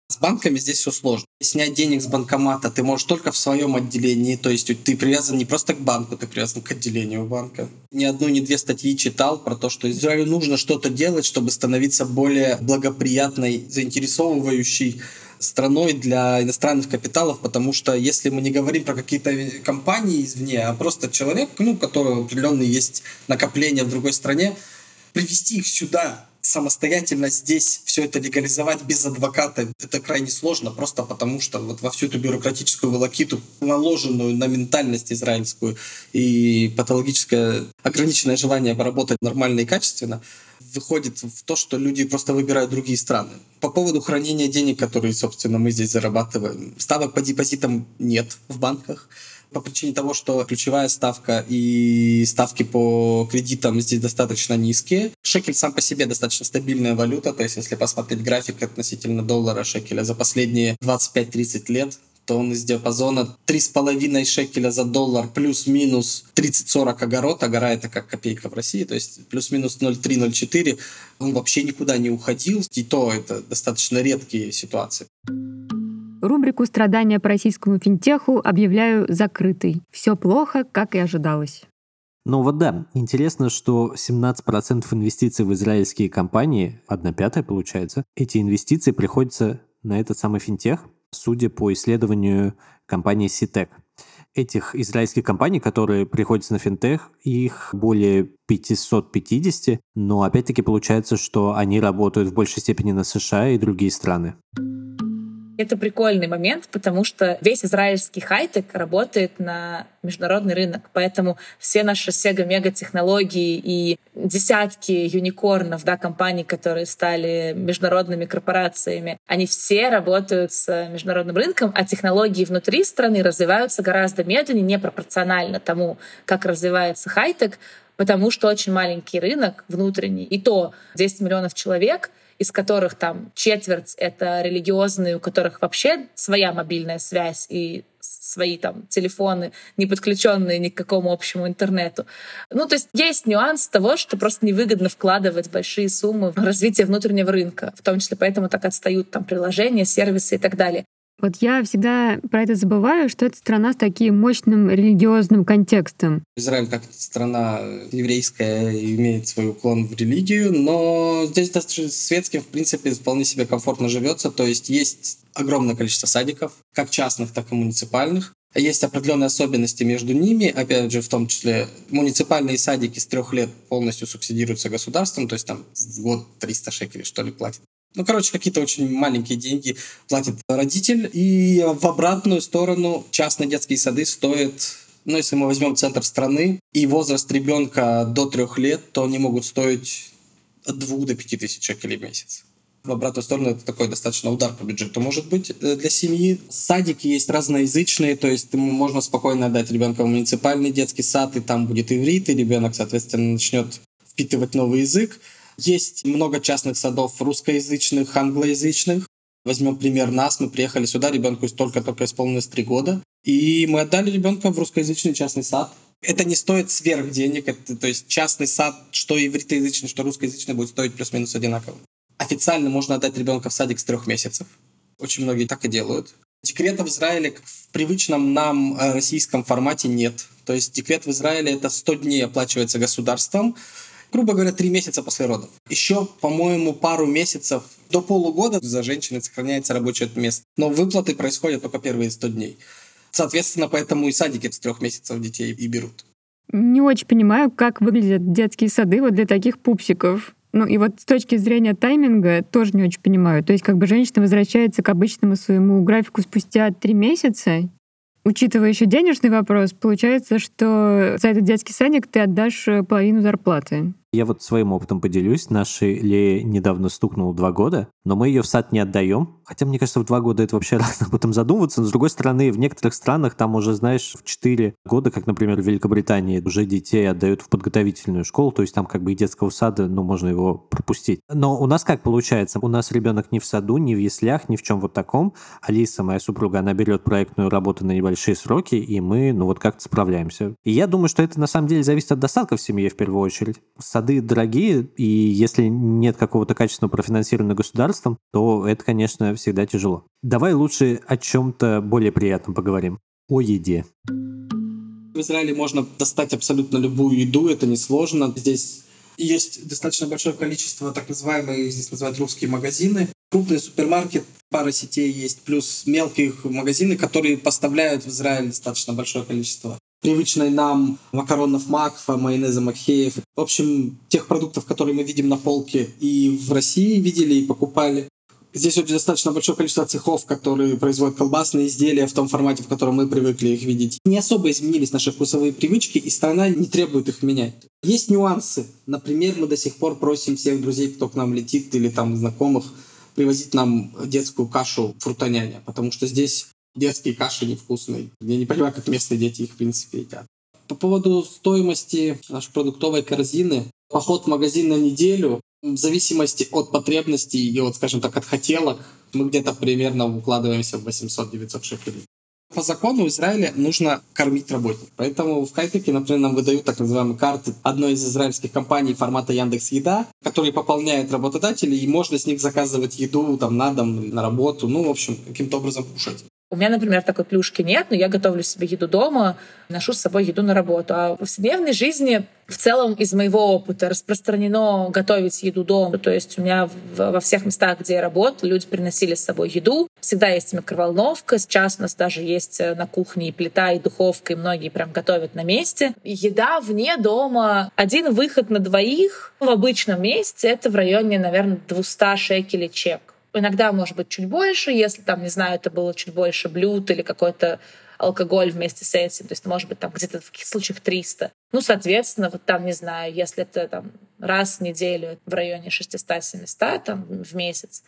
С банками здесь все сложно. Снять денег с банкомата ты можешь только в своем отделении, то есть ты привязан не просто к банку, ты привязан к отделению банка. Ни одну, ни две статьи читал про то, что Израилю нужно что-то делать, чтобы становиться более благоприятной, заинтересовывающей страной для иностранных капиталов, потому что если мы не говорим про какие-то компании извне, а просто человек, ну, у которого определенные есть накопления в другой стране, привести их сюда самостоятельно здесь все это легализовать без адвоката, это крайне сложно, просто потому что вот во всю эту бюрократическую волокиту, наложенную на ментальность израильскую и патологическое ограниченное желание поработать нормально и качественно, выходит в то, что люди просто выбирают другие страны. По поводу хранения денег, которые, собственно, мы здесь зарабатываем, ставок по депозитам нет в банках по причине того, что ключевая ставка и ставки по кредитам здесь достаточно низкие. Шекель сам по себе достаточно стабильная валюта, то есть если посмотреть график относительно доллара шекеля за последние 25-30 лет, то он из диапазона 3,5 шекеля за доллар плюс-минус 30-40 огород. Агора это как копейка в России, то есть плюс-минус 0,3-0,4. Он вообще никуда не уходил, и то это достаточно редкие ситуации. Рубрику «Страдания по российскому финтеху» объявляю закрытой. Все плохо, как и ожидалось. Ну вот да, интересно, что 17% инвестиций в израильские компании, одна пятая получается, эти инвестиции приходятся на этот самый финтех, судя по исследованию компании Citec. Этих израильских компаний, которые приходятся на финтех, их более 550, но опять-таки получается, что они работают в большей степени на США и другие страны. Это прикольный момент, потому что весь израильский хай-тек работает на международный рынок. Поэтому все наши сега-мега технологии и десятки юникорнов, да, компаний, которые стали международными корпорациями, они все работают с международным рынком, а технологии внутри страны развиваются гораздо медленнее, непропорционально тому, как развивается хай-тек, потому что очень маленький рынок внутренний, и то 10 миллионов человек — из которых там четверть — это религиозные, у которых вообще своя мобильная связь и свои там телефоны, не подключенные ни к какому общему интернету. Ну, то есть есть нюанс того, что просто невыгодно вкладывать большие суммы в развитие внутреннего рынка, в том числе поэтому так отстают там приложения, сервисы и так далее. Вот я всегда про это забываю, что это страна с таким мощным религиозным контекстом. Израиль как страна еврейская имеет свой уклон в религию, но здесь достаточно светским, в принципе, вполне себе комфортно живется. То есть есть огромное количество садиков, как частных, так и муниципальных. Есть определенные особенности между ними, опять же, в том числе муниципальные садики с трех лет полностью субсидируются государством, то есть там в год 300 шекелей, что ли, платят. Ну, короче, какие-то очень маленькие деньги платит родитель. И в обратную сторону частные детские сады стоят ну, если мы возьмем центр страны и возраст ребенка до трех лет, то они могут стоить от двух до пяти тысяч шекелей в месяц. В обратную сторону это такой достаточно удар по бюджету может быть э, для семьи. Садики есть разноязычные, то есть можно спокойно отдать ребенка в муниципальный детский сад, и там будет иврит, и ребенок, соответственно, начнет впитывать новый язык. Есть много частных садов русскоязычных, англоязычных. Возьмем пример нас. Мы приехали сюда, ребенку только-только исполнилось три года. И мы отдали ребенка в русскоязычный частный сад. Это не стоит сверх денег. Это, то есть частный сад, что ивритоязычный, что русскоязычный, будет стоить плюс-минус одинаково. Официально можно отдать ребенка в садик с трех месяцев. Очень многие так и делают. Декрета в Израиле в привычном нам э, российском формате нет. То есть декрет в Израиле это 100 дней оплачивается государством, грубо говоря, три месяца после родов. Еще, по-моему, пару месяцев до полугода за женщиной сохраняется рабочее место. Но выплаты происходят только первые 100 дней. Соответственно, поэтому и садики с трех месяцев детей и берут. Не очень понимаю, как выглядят детские сады вот для таких пупсиков. Ну и вот с точки зрения тайминга тоже не очень понимаю. То есть как бы женщина возвращается к обычному своему графику спустя три месяца, Учитывая еще денежный вопрос, получается, что за этот детский садик ты отдашь э, половину зарплаты. Я вот своим опытом поделюсь. Нашей Лее недавно стукнуло два года, но мы ее в сад не отдаем. Хотя, мне кажется, в два года это вообще рано об этом задумываться. Но, с другой стороны, в некоторых странах там уже, знаешь, в четыре года, как, например, в Великобритании, уже детей отдают в подготовительную школу, то есть там как бы и детского сада, ну, можно его пропустить. Но у нас как получается? У нас ребенок не в саду, не в яслях, ни в чем вот таком. Алиса, моя супруга, она берет проектную работу на небольшие сроки, и мы, ну, вот как-то справляемся. И я думаю, что это на самом деле зависит от достатка в семье в первую очередь. Сад сады дорогие, и если нет какого-то качественного профинансирования государством, то это, конечно, всегда тяжело. Давай лучше о чем-то более приятном поговорим. О еде. В Израиле можно достать абсолютно любую еду, это несложно. Здесь есть достаточно большое количество так называемых, здесь называют русские магазины. Крупный супермаркет, пара сетей есть, плюс мелкие магазины, которые поставляют в Израиль достаточно большое количество привычной нам макаронов Макфа, майонеза Макхеев. В общем, тех продуктов, которые мы видим на полке и в России видели и покупали. Здесь очень достаточно большое количество цехов, которые производят колбасные изделия в том формате, в котором мы привыкли их видеть. Не особо изменились наши вкусовые привычки, и страна не требует их менять. Есть нюансы. Например, мы до сих пор просим всех друзей, кто к нам летит, или там знакомых, привозить нам детскую кашу фрутоняня, потому что здесь детские каши невкусные. Я не понимаю, как местные дети их, в принципе, едят. По поводу стоимости нашей продуктовой корзины, поход в магазин на неделю, в зависимости от потребностей и от, скажем так, от хотелок, мы где-то примерно укладываемся в 800-900 шекелей. По закону в Израиле нужно кормить работников. Поэтому в Хайтеке, например, нам выдают так называемые карты одной из израильских компаний формата Яндекс Еда, которые пополняют работодателей, и можно с них заказывать еду там на дом, на работу, ну, в общем, каким-то образом кушать. У меня, например, такой плюшки нет, но я готовлю себе еду дома, ношу с собой еду на работу. А в повседневной жизни в целом из моего опыта распространено готовить еду дома. То есть у меня во всех местах, где я работаю, люди приносили с собой еду. Всегда есть микроволновка. Сейчас у нас даже есть э, на кухне и плита, и духовка, и многие прям готовят на месте. Еда вне дома. Один выход на двоих в обычном месте — это в районе, наверное, 200 шекелей чек. Иногда, может быть, чуть больше, если там, не знаю, это было чуть больше блюд или какой-то алкоголь вместе с этим. То есть, может быть, там где-то в каких случаях 300. Ну, соответственно, вот там, не знаю, если это там раз в неделю в районе 600-700 там в месяц,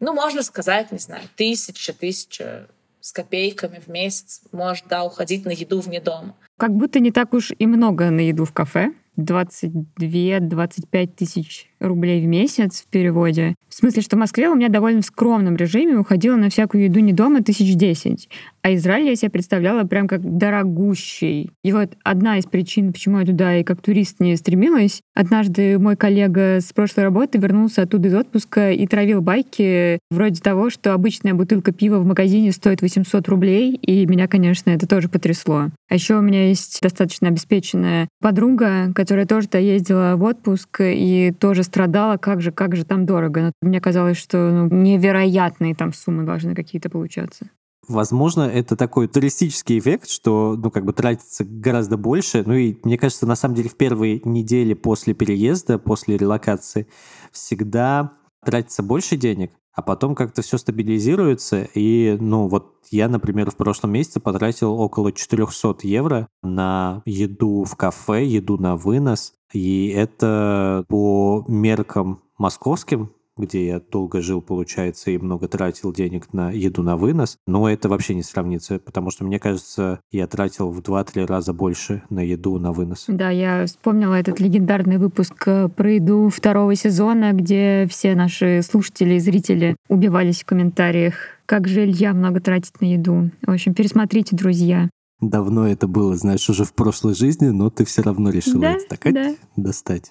ну, можно сказать, не знаю, тысяча, тысяча с копейками в месяц может, да, уходить на еду вне дома. Как будто не так уж и много на еду в кафе. 22-25 тысяч рублей в месяц в переводе. В смысле, что в Москве у меня довольно в скромном режиме уходило на всякую еду не дома тысяч десять. А Израиль я себе представляла прям как дорогущий. И вот одна из причин, почему я туда и как турист не стремилась, однажды мой коллега с прошлой работы вернулся оттуда из отпуска и травил байки вроде того, что обычная бутылка пива в магазине стоит 800 рублей, и меня, конечно, это тоже потрясло. А еще у меня есть достаточно обеспеченная подруга, которая тоже-то ездила в отпуск и тоже страдала, как же, как же там дорого. Но мне казалось, что ну, невероятные там суммы должны какие-то получаться. Возможно, это такой туристический эффект, что, ну, как бы тратится гораздо больше. Ну и мне кажется, на самом деле в первые недели после переезда, после релокации, всегда тратится больше денег, а потом как-то все стабилизируется. И, ну, вот я, например, в прошлом месяце потратил около 400 евро на еду в кафе, еду на вынос. И это по меркам московским где я долго жил, получается, и много тратил денег на еду на вынос, но это вообще не сравнится, потому что, мне кажется, я тратил в 2-3 раза больше на еду на вынос. Да, я вспомнила этот легендарный выпуск э, про еду второго сезона, где все наши слушатели и зрители убивались в комментариях, как же Илья много тратит на еду. В общем, пересмотрите, друзья. Давно это было, знаешь, уже в прошлой жизни, но ты все равно решила да, это так да. достать.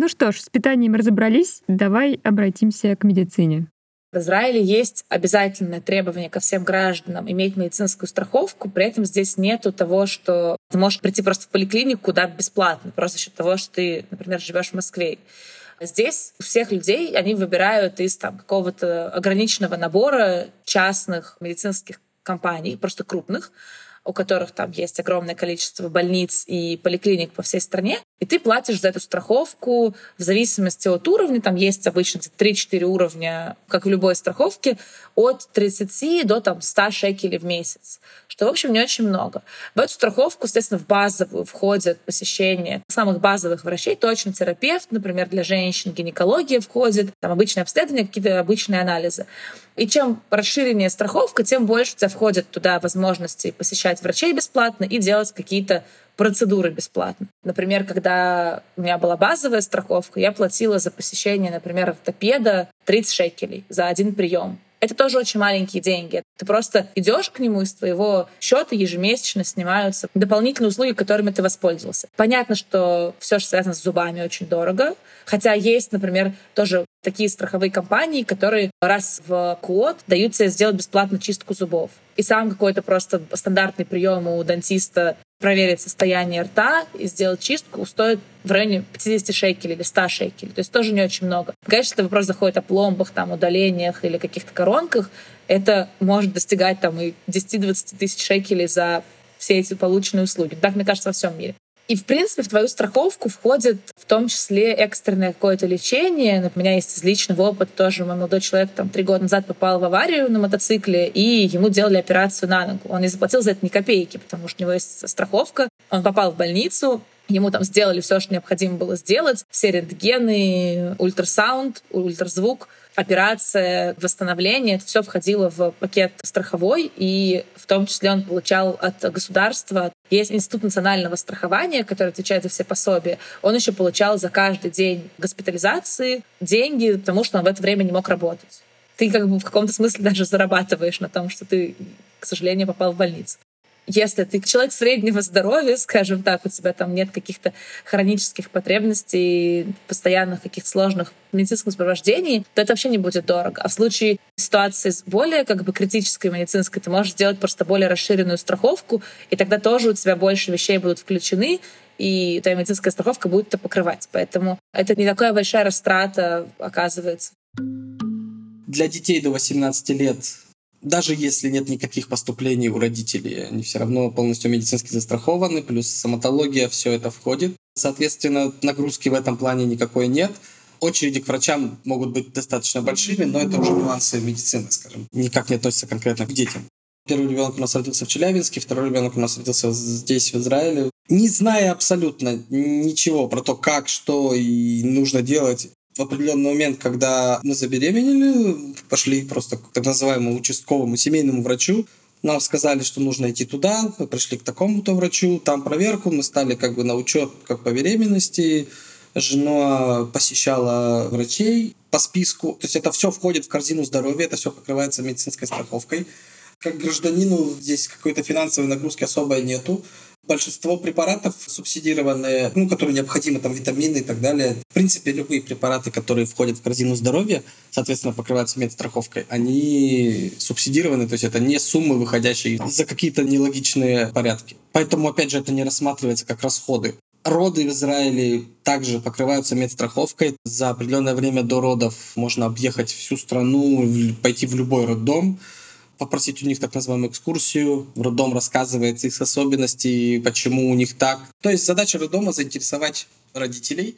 Ну что ж, с питанием разобрались, давай обратимся к медицине. В Израиле есть обязательное требование ко всем гражданам иметь медицинскую страховку, при этом здесь нету того, что ты можешь прийти просто в поликлинику куда бесплатно, просто за счет того, что ты, например, живешь в Москве. Здесь у всех людей они выбирают из там, какого-то ограниченного набора частных медицинских компаний, просто крупных, у которых там есть огромное количество больниц и поликлиник по всей стране, и ты платишь за эту страховку в зависимости от уровня. Там есть обычно 3-4 уровня, как в любой страховке, от 30 до там, 100 шекелей в месяц, что, в общем, не очень много. В эту страховку, естественно, в базовую входит посещение самых базовых врачей, точно терапевт, например, для женщин гинекология входит, там обычные обследования, какие-то обычные анализы. И чем расширеннее страховка, тем больше у тебя входит туда возможности посещать врачей бесплатно и делать какие-то процедуры бесплатно. Например, когда у меня была базовая страховка, я платила за посещение, например, ортопеда 30 шекелей за один прием. Это тоже очень маленькие деньги. Ты просто идешь к нему, из твоего счета ежемесячно снимаются дополнительные услуги, которыми ты воспользовался. Понятно, что все, что связано с зубами, очень дорого. Хотя есть, например, тоже такие страховые компании, которые раз в год дают тебе сделать бесплатно чистку зубов. И сам какой-то просто стандартный прием у дантиста проверить состояние рта и сделать чистку стоит в районе 50 шекелей или 100 шекелей. То есть тоже не очень много. Конечно, это вопрос заходит о пломбах, там, удалениях или каких-то коронках. Это может достигать там и 10-20 тысяч шекелей за все эти полученные услуги. Так, мне кажется, во всем мире. И, в принципе, в твою страховку входит в том числе экстренное какое-то лечение. У меня есть из личного опыта тоже. Мой молодой человек там три года назад попал в аварию на мотоцикле, и ему делали операцию на ногу. Он не заплатил за это ни копейки, потому что у него есть страховка. Он попал в больницу, Ему там сделали все, что необходимо было сделать. Все рентгены, ультрасаунд, ультразвук, операция, восстановление. Это все входило в пакет страховой, и в том числе он получал от государства. Есть Институт национального страхования, который отвечает за все пособия. Он еще получал за каждый день госпитализации деньги, потому что он в это время не мог работать. Ты как бы в каком-то смысле даже зарабатываешь на том, что ты, к сожалению, попал в больницу если ты человек среднего здоровья, скажем так, у тебя там нет каких-то хронических потребностей, постоянных каких-то сложных медицинских сопровождений, то это вообще не будет дорого. А в случае ситуации с более как бы критической медицинской, ты можешь сделать просто более расширенную страховку, и тогда тоже у тебя больше вещей будут включены, и твоя медицинская страховка будет это покрывать. Поэтому это не такая большая растрата, оказывается. Для детей до 18 лет даже если нет никаких поступлений у родителей, они все равно полностью медицински застрахованы, плюс стоматология, все это входит. Соответственно, нагрузки в этом плане никакой нет. Очереди к врачам могут быть достаточно большими, но это уже нюансы медицины, скажем, никак не относятся конкретно к детям. Первый ребенок у нас родился в Челябинске, второй ребенок у нас родился здесь, в Израиле. Не зная абсолютно ничего про то, как, что и нужно делать, в определенный момент, когда мы забеременели, пошли просто к так называемому участковому семейному врачу, нам сказали, что нужно идти туда, мы пришли к такому-то врачу, там проверку, мы стали как бы на учет как по беременности, жена посещала врачей по списку, то есть это все входит в корзину здоровья, это все покрывается медицинской страховкой. Как гражданину здесь какой-то финансовой нагрузки особой нету большинство препаратов субсидированные, ну, которые необходимы, там, витамины и так далее. В принципе, любые препараты, которые входят в корзину здоровья, соответственно, покрываются медстраховкой, они субсидированы, то есть это не суммы, выходящие за какие-то нелогичные порядки. Поэтому, опять же, это не рассматривается как расходы. Роды в Израиле также покрываются медстраховкой. За определенное время до родов можно объехать всю страну, пойти в любой роддом попросить у них так называемую экскурсию. Роддом рассказывает их особенности, почему у них так. То есть задача роддома заинтересовать родителей,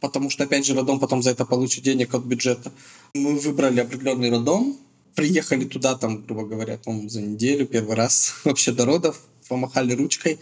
потому что, опять же, роддом потом за это получит денег от бюджета. Мы выбрали определенный роддом, приехали туда, там, грубо говоря, по за неделю, первый раз вообще до родов, помахали ручкой,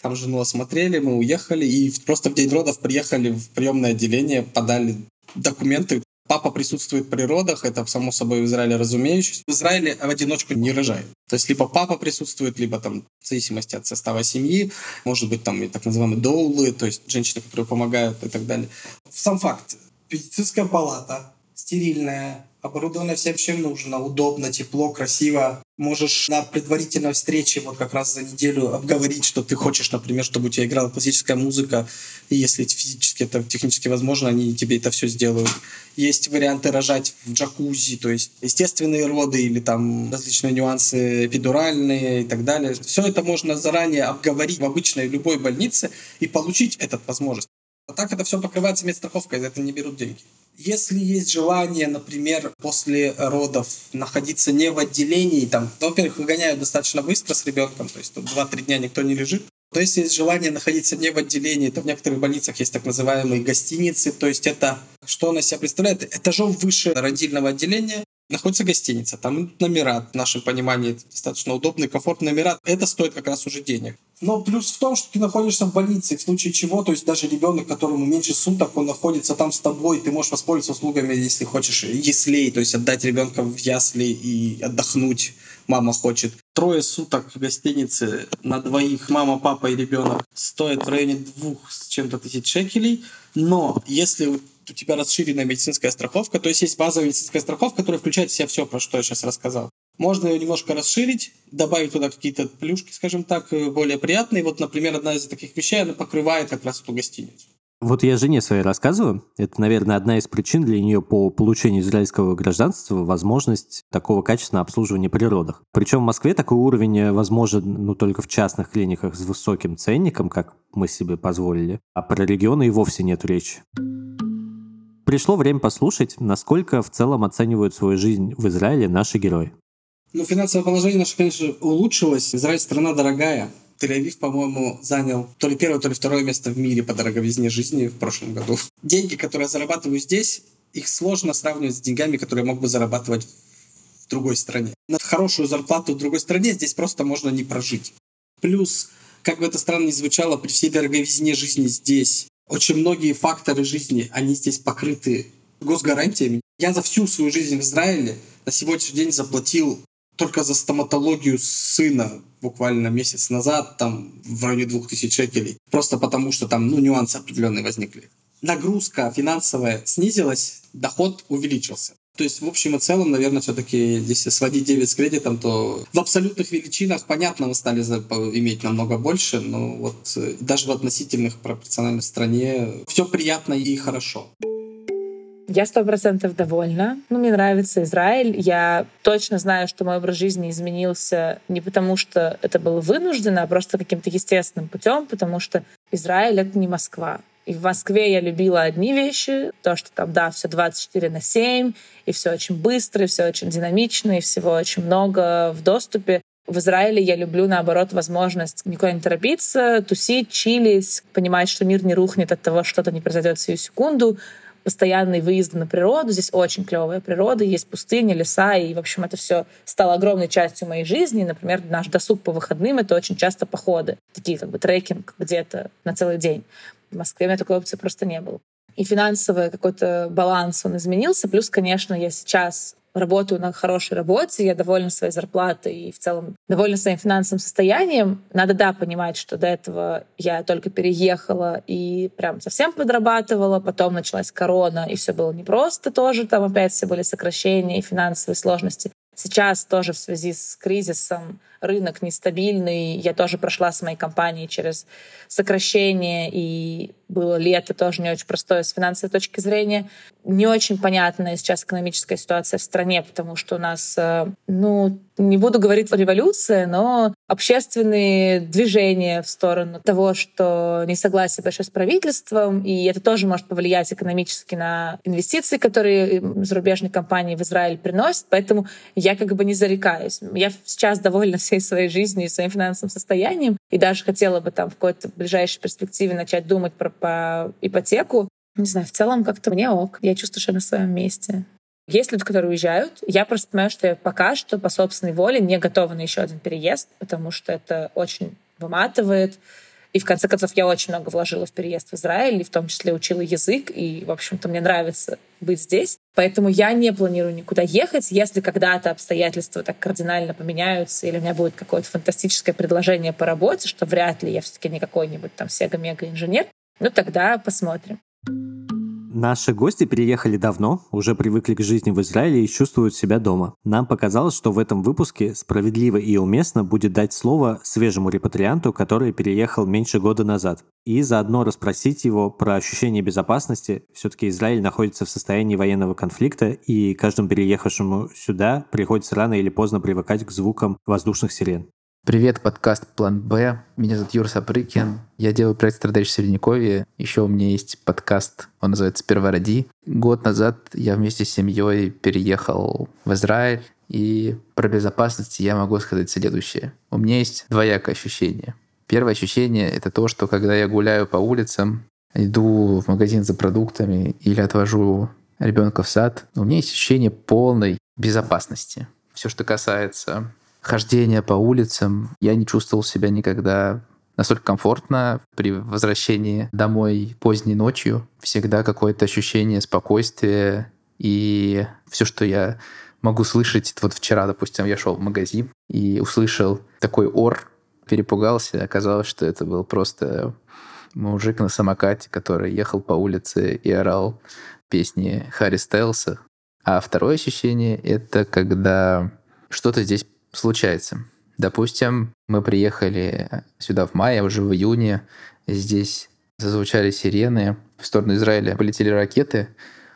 там жену осмотрели, мы уехали, и просто в день родов приехали в приемное отделение, подали документы, Папа присутствует при родах, это само собой в Израиле разумеющееся. В Израиле в одиночку не рожают. То есть либо папа присутствует, либо там в зависимости от состава семьи, может быть там и так называемые доулы, то есть женщины, которые помогают и так далее. Сам факт. Медицинская палата, стерильная, оборудовано всем, чем нужно, удобно, тепло, красиво. Можешь на предварительной встрече вот как раз за неделю обговорить, что ты хочешь, например, чтобы у тебя играла классическая музыка, и если физически это технически возможно, они тебе это все сделают. Есть варианты рожать в джакузи, то есть естественные роды или там различные нюансы эпидуральные и так далее. Все это можно заранее обговорить в обычной любой больнице и получить эту возможность. А так это все покрывается медстраховкой, за это не берут деньги. Если есть желание, например, после родов находиться не в отделении, там, то, во-первых, выгоняют достаточно быстро с ребенком, то есть тут 2-3 дня никто не лежит. То есть есть желание находиться не в отделении, то в некоторых больницах есть так называемые гостиницы, то есть это что она себя представляет? Этажом выше родильного отделения находится гостиница, там номера, в нашем понимании, достаточно удобные, комфортные номера. Это стоит как раз уже денег. Но плюс в том, что ты находишься в больнице, в случае чего, то есть даже ребенок, которому меньше суток, он находится там с тобой, ты можешь воспользоваться услугами, если хочешь, яслей, то есть отдать ребенка в ясли и отдохнуть мама хочет. Трое суток в гостинице на двоих, мама, папа и ребенок, стоит в районе двух с чем-то тысяч шекелей. Но если у тебя расширенная медицинская страховка, то есть есть базовая медицинская страховка, которая включает в себя все, про что я сейчас рассказал. Можно ее немножко расширить, добавить туда какие-то плюшки, скажем так, э, более приятные. Вот, например, одна из таких вещей, она покрывает как раз эту гостиницу. Вот я жене своей рассказываю. Это, наверное, одна из причин для нее по получению израильского гражданства возможность такого качественного обслуживания при. Причем в Москве такой уровень возможен ну, только в частных клиниках с высоким ценником, как мы себе позволили, а про регионы и вовсе нет речи. Пришло время послушать, насколько в целом оценивают свою жизнь в Израиле наши герои. Ну, финансовое положение наше, конечно, улучшилось. Израиль страна дорогая. Тель-Авив, по-моему, занял то ли первое, то ли второе место в мире по дороговизне жизни в прошлом году. Деньги, которые я зарабатываю здесь, их сложно сравнивать с деньгами, которые я мог бы зарабатывать в другой стране. На хорошую зарплату в другой стране здесь просто можно не прожить. Плюс, как бы это странно ни звучало, при всей дороговизне жизни здесь очень многие факторы жизни, они здесь покрыты госгарантиями. Я за всю свою жизнь в Израиле на сегодняшний день заплатил только за стоматологию сына буквально месяц назад, там в районе 2000 шекелей, просто потому что там ну, нюансы определенные возникли. Нагрузка финансовая снизилась, доход увеличился. То есть, в общем и целом, наверное, все-таки, если сводить дебет с кредитом, то в абсолютных величинах, понятно, мы стали иметь намного больше, но вот э, даже в относительных пропорциональной стране все приятно и хорошо. Я сто процентов довольна. Ну, мне нравится Израиль. Я точно знаю, что мой образ жизни изменился не потому, что это было вынуждено, а просто каким-то естественным путем, потому что Израиль — это не Москва. И в Москве я любила одни вещи, то, что там, да, все 24 на 7, и все очень быстро, и все очень динамично, и всего очень много в доступе. В Израиле я люблю, наоборот, возможность никуда не торопиться, тусить, чилить, понимать, что мир не рухнет от того, что что-то не произойдет сию секунду, постоянные выезды на природу. Здесь очень клевая природа, есть пустыни, леса, и, в общем, это все стало огромной частью моей жизни. Например, наш досуг по выходным — это очень часто походы, такие как бы трекинг где-то на целый день. В Москве у меня такой опции просто не было. И финансовый какой-то баланс, он изменился. Плюс, конечно, я сейчас работаю на хорошей работе, я довольна своей зарплатой и в целом довольна своим финансовым состоянием. Надо, да, понимать, что до этого я только переехала и прям совсем подрабатывала, потом началась корона, и все было непросто тоже, там опять все были сокращения и финансовые сложности. Сейчас тоже в связи с кризисом рынок нестабильный. Я тоже прошла с моей компанией через сокращение, и было лето тоже не очень простое с финансовой точки зрения. Не очень понятная сейчас экономическая ситуация в стране, потому что у нас, э, ну, не буду говорить революция, но общественные движения в сторону того, что несогласие большое с правительством, и это тоже может повлиять экономически на инвестиции, которые зарубежные компании в Израиль приносят. Поэтому я как бы не зарекаюсь. Я сейчас довольна всей своей жизнью и своим финансовым состоянием, и даже хотела бы там в какой-то ближайшей перспективе начать думать про, про ипотеку. Не знаю, в целом как-то мне ок. Я чувствую, что я на своем месте. Есть люди, которые уезжают. Я просто понимаю, что я пока что по собственной воле не готова на еще один переезд, потому что это очень выматывает. И в конце концов я очень много вложила в переезд в Израиль, и в том числе учила язык, и, в общем-то, мне нравится быть здесь. Поэтому я не планирую никуда ехать. Если когда-то обстоятельства так кардинально поменяются, или у меня будет какое-то фантастическое предложение по работе, что вряд ли я все-таки не какой-нибудь там сега-мега-инженер, ну тогда посмотрим. Наши гости переехали давно, уже привыкли к жизни в Израиле и чувствуют себя дома. Нам показалось, что в этом выпуске справедливо и уместно будет дать слово свежему репатрианту, который переехал меньше года назад, и заодно расспросить его про ощущение безопасности. Все-таки Израиль находится в состоянии военного конфликта, и каждому переехавшему сюда приходится рано или поздно привыкать к звукам воздушных сирен. Привет, подкаст «План Б». Меня зовут Юр Сапрыкин. Я делаю проект «Страдающий Средневековье». Еще у меня есть подкаст, он называется «Сперва роди». Год назад я вместе с семьей переехал в Израиль. И про безопасность я могу сказать следующее. У меня есть двоякое ощущение. Первое ощущение — это то, что когда я гуляю по улицам, иду в магазин за продуктами или отвожу ребенка в сад, у меня есть ощущение полной безопасности. Все, что касается хождения по улицам. Я не чувствовал себя никогда настолько комфортно при возвращении домой поздней ночью. Всегда какое-то ощущение спокойствия. И все, что я могу слышать, вот вчера, допустим, я шел в магазин и услышал такой ор, перепугался. Оказалось, что это был просто мужик на самокате, который ехал по улице и орал песни Харри Стайлса. А второе ощущение — это когда что-то здесь случается. Допустим, мы приехали сюда в мае, уже в июне. Здесь зазвучали сирены. В сторону Израиля полетели ракеты,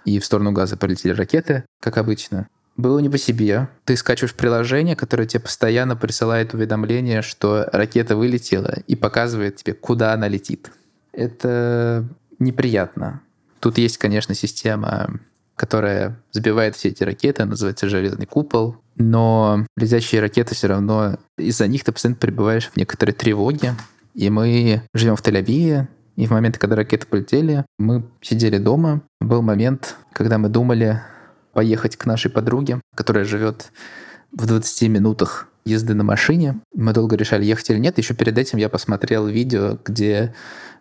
и в сторону Газа полетели ракеты, как обычно. Было не по себе. Ты скачиваешь приложение, которое тебе постоянно присылает уведомление, что ракета вылетела, и показывает тебе, куда она летит. Это неприятно. Тут есть, конечно, система которая сбивает все эти ракеты, называется «Железный купол». Но летящие ракеты все равно, из-за них ты постоянно пребываешь в некоторой тревоге. И мы живем в Тель-Авиве, и в момент, когда ракеты полетели, мы сидели дома. Был момент, когда мы думали поехать к нашей подруге, которая живет в 20 минутах езды на машине. Мы долго решали, ехать или нет. Еще перед этим я посмотрел видео, где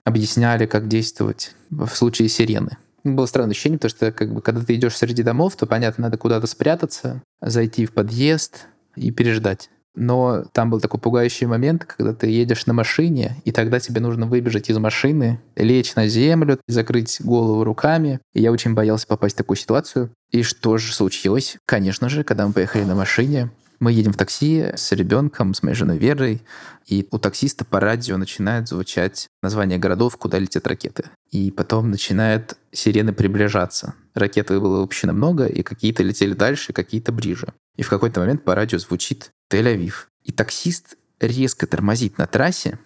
объясняли, как действовать в случае сирены. Было странное ощущение, потому что как бы, когда ты идешь среди домов, то, понятно, надо куда-то спрятаться, зайти в подъезд и переждать. Но там был такой пугающий момент, когда ты едешь на машине, и тогда тебе нужно выбежать из машины, лечь на землю, закрыть голову руками. И я очень боялся попасть в такую ситуацию. И что же случилось? Конечно же, когда мы поехали на машине, мы едем в такси с ребенком, с моей женой Верой, и у таксиста по радио начинает звучать название городов, куда летят ракеты. И потом начинают сирены приближаться. Ракет было выпущено много, и какие-то летели дальше, какие-то ближе. И в какой-то момент по радио звучит Тель-Авив. И таксист резко тормозит на трассе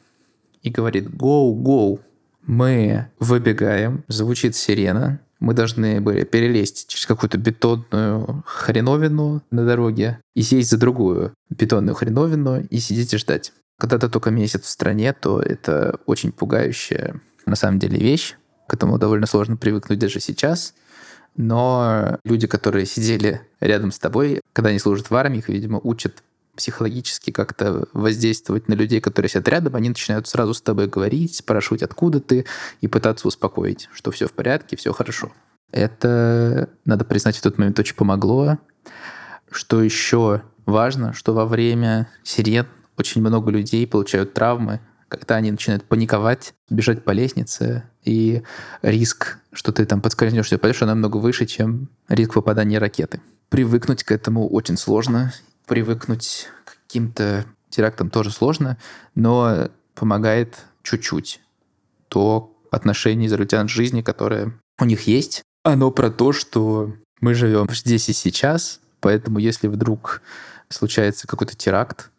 и говорит «Go, go!» Мы выбегаем, звучит сирена, мы должны были перелезть через какую-то бетонную хреновину на дороге и сесть за другую бетонную хреновину и сидеть и ждать. Когда ты только месяц в стране, то это очень пугающая на самом деле вещь. К этому довольно сложно привыкнуть даже сейчас. Но люди, которые сидели рядом с тобой, когда они служат в армии, их, видимо, учат психологически как-то воздействовать на людей, которые сидят рядом, они начинают сразу с тобой говорить, спрашивать, откуда ты, и пытаться успокоить, что все в порядке, все хорошо. Это, надо признать, в тот момент очень помогло. Что еще важно, что во время сирен очень много людей получают травмы, когда они начинают паниковать, бежать по лестнице, и риск, что ты там подскользнешься, пойдешь, намного выше, чем риск попадания ракеты. Привыкнуть к этому очень сложно, привыкнуть к каким-то терактам тоже сложно, но помогает чуть-чуть. То отношение израильтян к жизни, которое у них есть, оно про то, что мы живем здесь и сейчас, поэтому если вдруг случается какой-то теракт,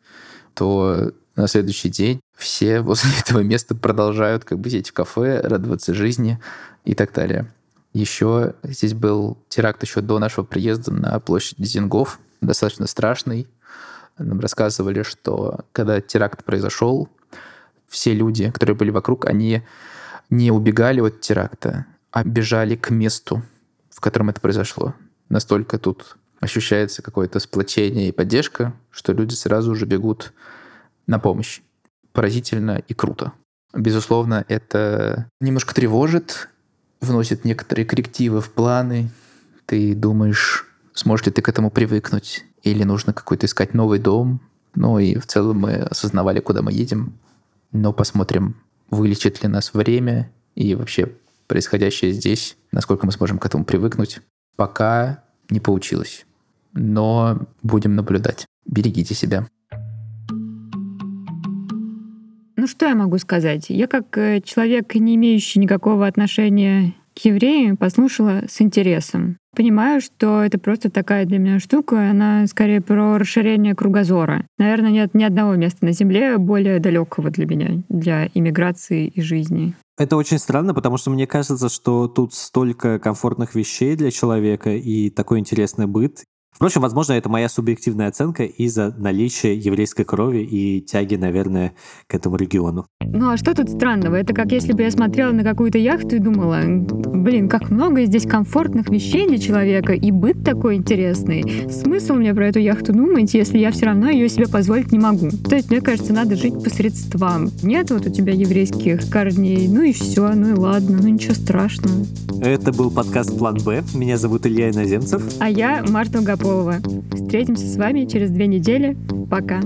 то на следующий день все возле этого места продолжают как бы сидеть в кафе, радоваться жизни и так далее. Еще здесь был теракт еще до нашего приезда на площадь Зингов, достаточно страшный. Нам рассказывали, что когда теракт произошел, все люди, которые были вокруг, они не убегали от теракта, а бежали к месту, в котором это произошло. Настолько тут ощущается какое-то сплочение и поддержка, что люди сразу же бегут на помощь. Поразительно и круто. Безусловно, это немножко тревожит, вносит некоторые коррективы в планы. Ты думаешь, Сможешь ли ты к этому привыкнуть? Или нужно какой-то искать новый дом? Ну и в целом мы осознавали, куда мы едем. Но посмотрим, вылечит ли нас время и вообще происходящее здесь, насколько мы сможем к этому привыкнуть. Пока не получилось. Но будем наблюдать. Берегите себя. Ну что я могу сказать? Я как э, человек, не имеющий никакого отношения к евреям, послушала с интересом. Понимаю, что это просто такая для меня штука, она скорее про расширение кругозора. Наверное, нет ни одного места на Земле более далекого для меня, для иммиграции и жизни. Это очень странно, потому что мне кажется, что тут столько комфортных вещей для человека и такой интересный быт, Впрочем, возможно, это моя субъективная оценка из-за наличия еврейской крови и тяги, наверное, к этому региону. Ну а что тут странного? Это как если бы я смотрела на какую-то яхту и думала, блин, как много здесь комфортных вещей для человека, и быт такой интересный. Смысл мне про эту яхту думать, если я все равно ее себе позволить не могу? То есть, мне кажется, надо жить по средствам. Нет вот у тебя еврейских корней, ну и все, ну и ладно, ну ничего страшного. Это был подкаст «План Б». Меня зовут Илья Иноземцев. А я Марта Гапова. Встретимся с вами через две недели. Пока.